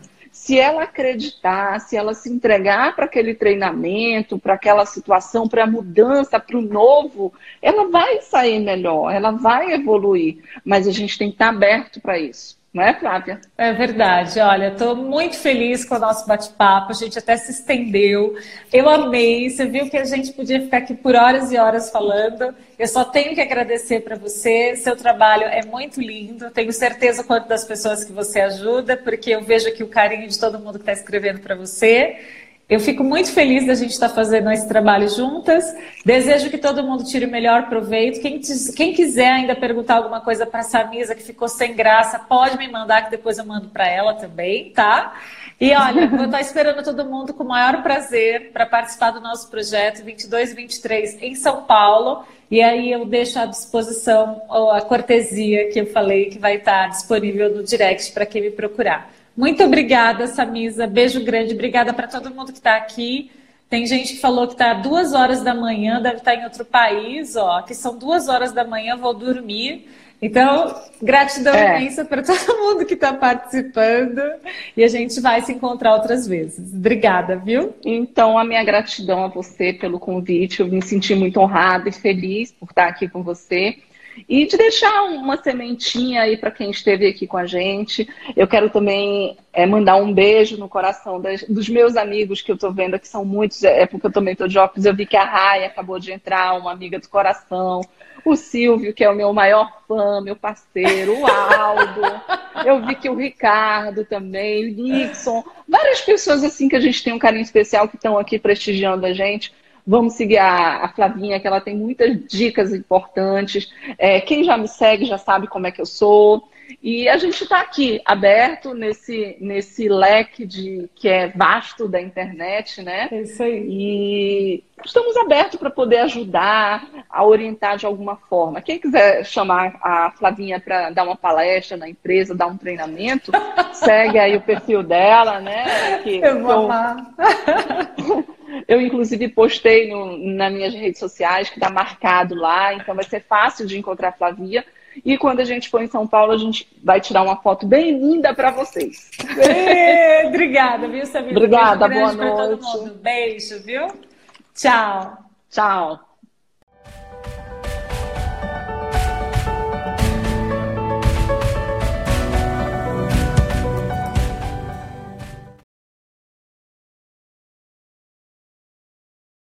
Se ela acreditar, se ela se entregar para aquele treinamento, para aquela situação, para a mudança, para o novo, ela vai sair melhor, ela vai evoluir. Mas a gente tem que estar aberto para isso. Não é, Flávia? É verdade. Olha, estou muito feliz com o nosso bate-papo. A gente até se estendeu. Eu amei. Você viu que a gente podia ficar aqui por horas e horas falando. Eu só tenho que agradecer para você. Seu trabalho é muito lindo. Tenho certeza quanto das pessoas que você ajuda, porque eu vejo aqui o carinho de todo mundo que está escrevendo para você. Eu fico muito feliz da gente estar fazendo esse trabalho juntas. Desejo que todo mundo tire o melhor proveito. Quem, quem quiser ainda perguntar alguma coisa para a Samisa que ficou sem graça, pode me mandar que depois eu mando para ela também, tá? E olha, vou estar esperando todo mundo com o maior prazer para participar do nosso projeto 22 e 23 em São Paulo. E aí eu deixo à disposição a cortesia que eu falei que vai estar disponível no direct para quem me procurar. Muito obrigada, Samisa. Beijo grande. Obrigada para todo mundo que está aqui. Tem gente que falou que está duas horas da manhã, deve estar em outro país, ó. Que são duas horas da manhã, vou dormir. Então, gratidão é. imensa para todo mundo que está participando e a gente vai se encontrar outras vezes. Obrigada, viu? Então, a minha gratidão a você pelo convite. Eu me senti muito honrada e feliz por estar aqui com você. E de deixar uma sementinha aí para quem esteve aqui com a gente. Eu quero também é, mandar um beijo no coração das, dos meus amigos que eu estou vendo, que são muitos, é porque eu também estou de óculos. Eu vi que a Raia acabou de entrar, uma amiga do coração. O Silvio, que é o meu maior fã, meu parceiro, o Aldo. Eu vi que o Ricardo também, o Nixon. Várias pessoas assim que a gente tem um carinho especial que estão aqui prestigiando a gente. Vamos seguir a, a, Flavinha, que ela tem muitas dicas importantes. É, quem já me segue já sabe como é que eu sou. E a gente está aqui, aberto nesse, nesse leque de que é vasto da internet, né? É isso aí. E estamos abertos para poder ajudar, a orientar de alguma forma. Quem quiser chamar a Flavinha para dar uma palestra na empresa, dar um treinamento, segue aí o perfil dela, né? Que, eu vou amar. Eu, inclusive, postei no, nas minhas redes sociais que está marcado lá, então vai ser fácil de encontrar a Flavia. E quando a gente for em São Paulo, a gente vai tirar uma foto bem linda para vocês. Obrigada, viu, Samira? Obrigada, boa noite. Beijo, viu? Tchau. Tchau.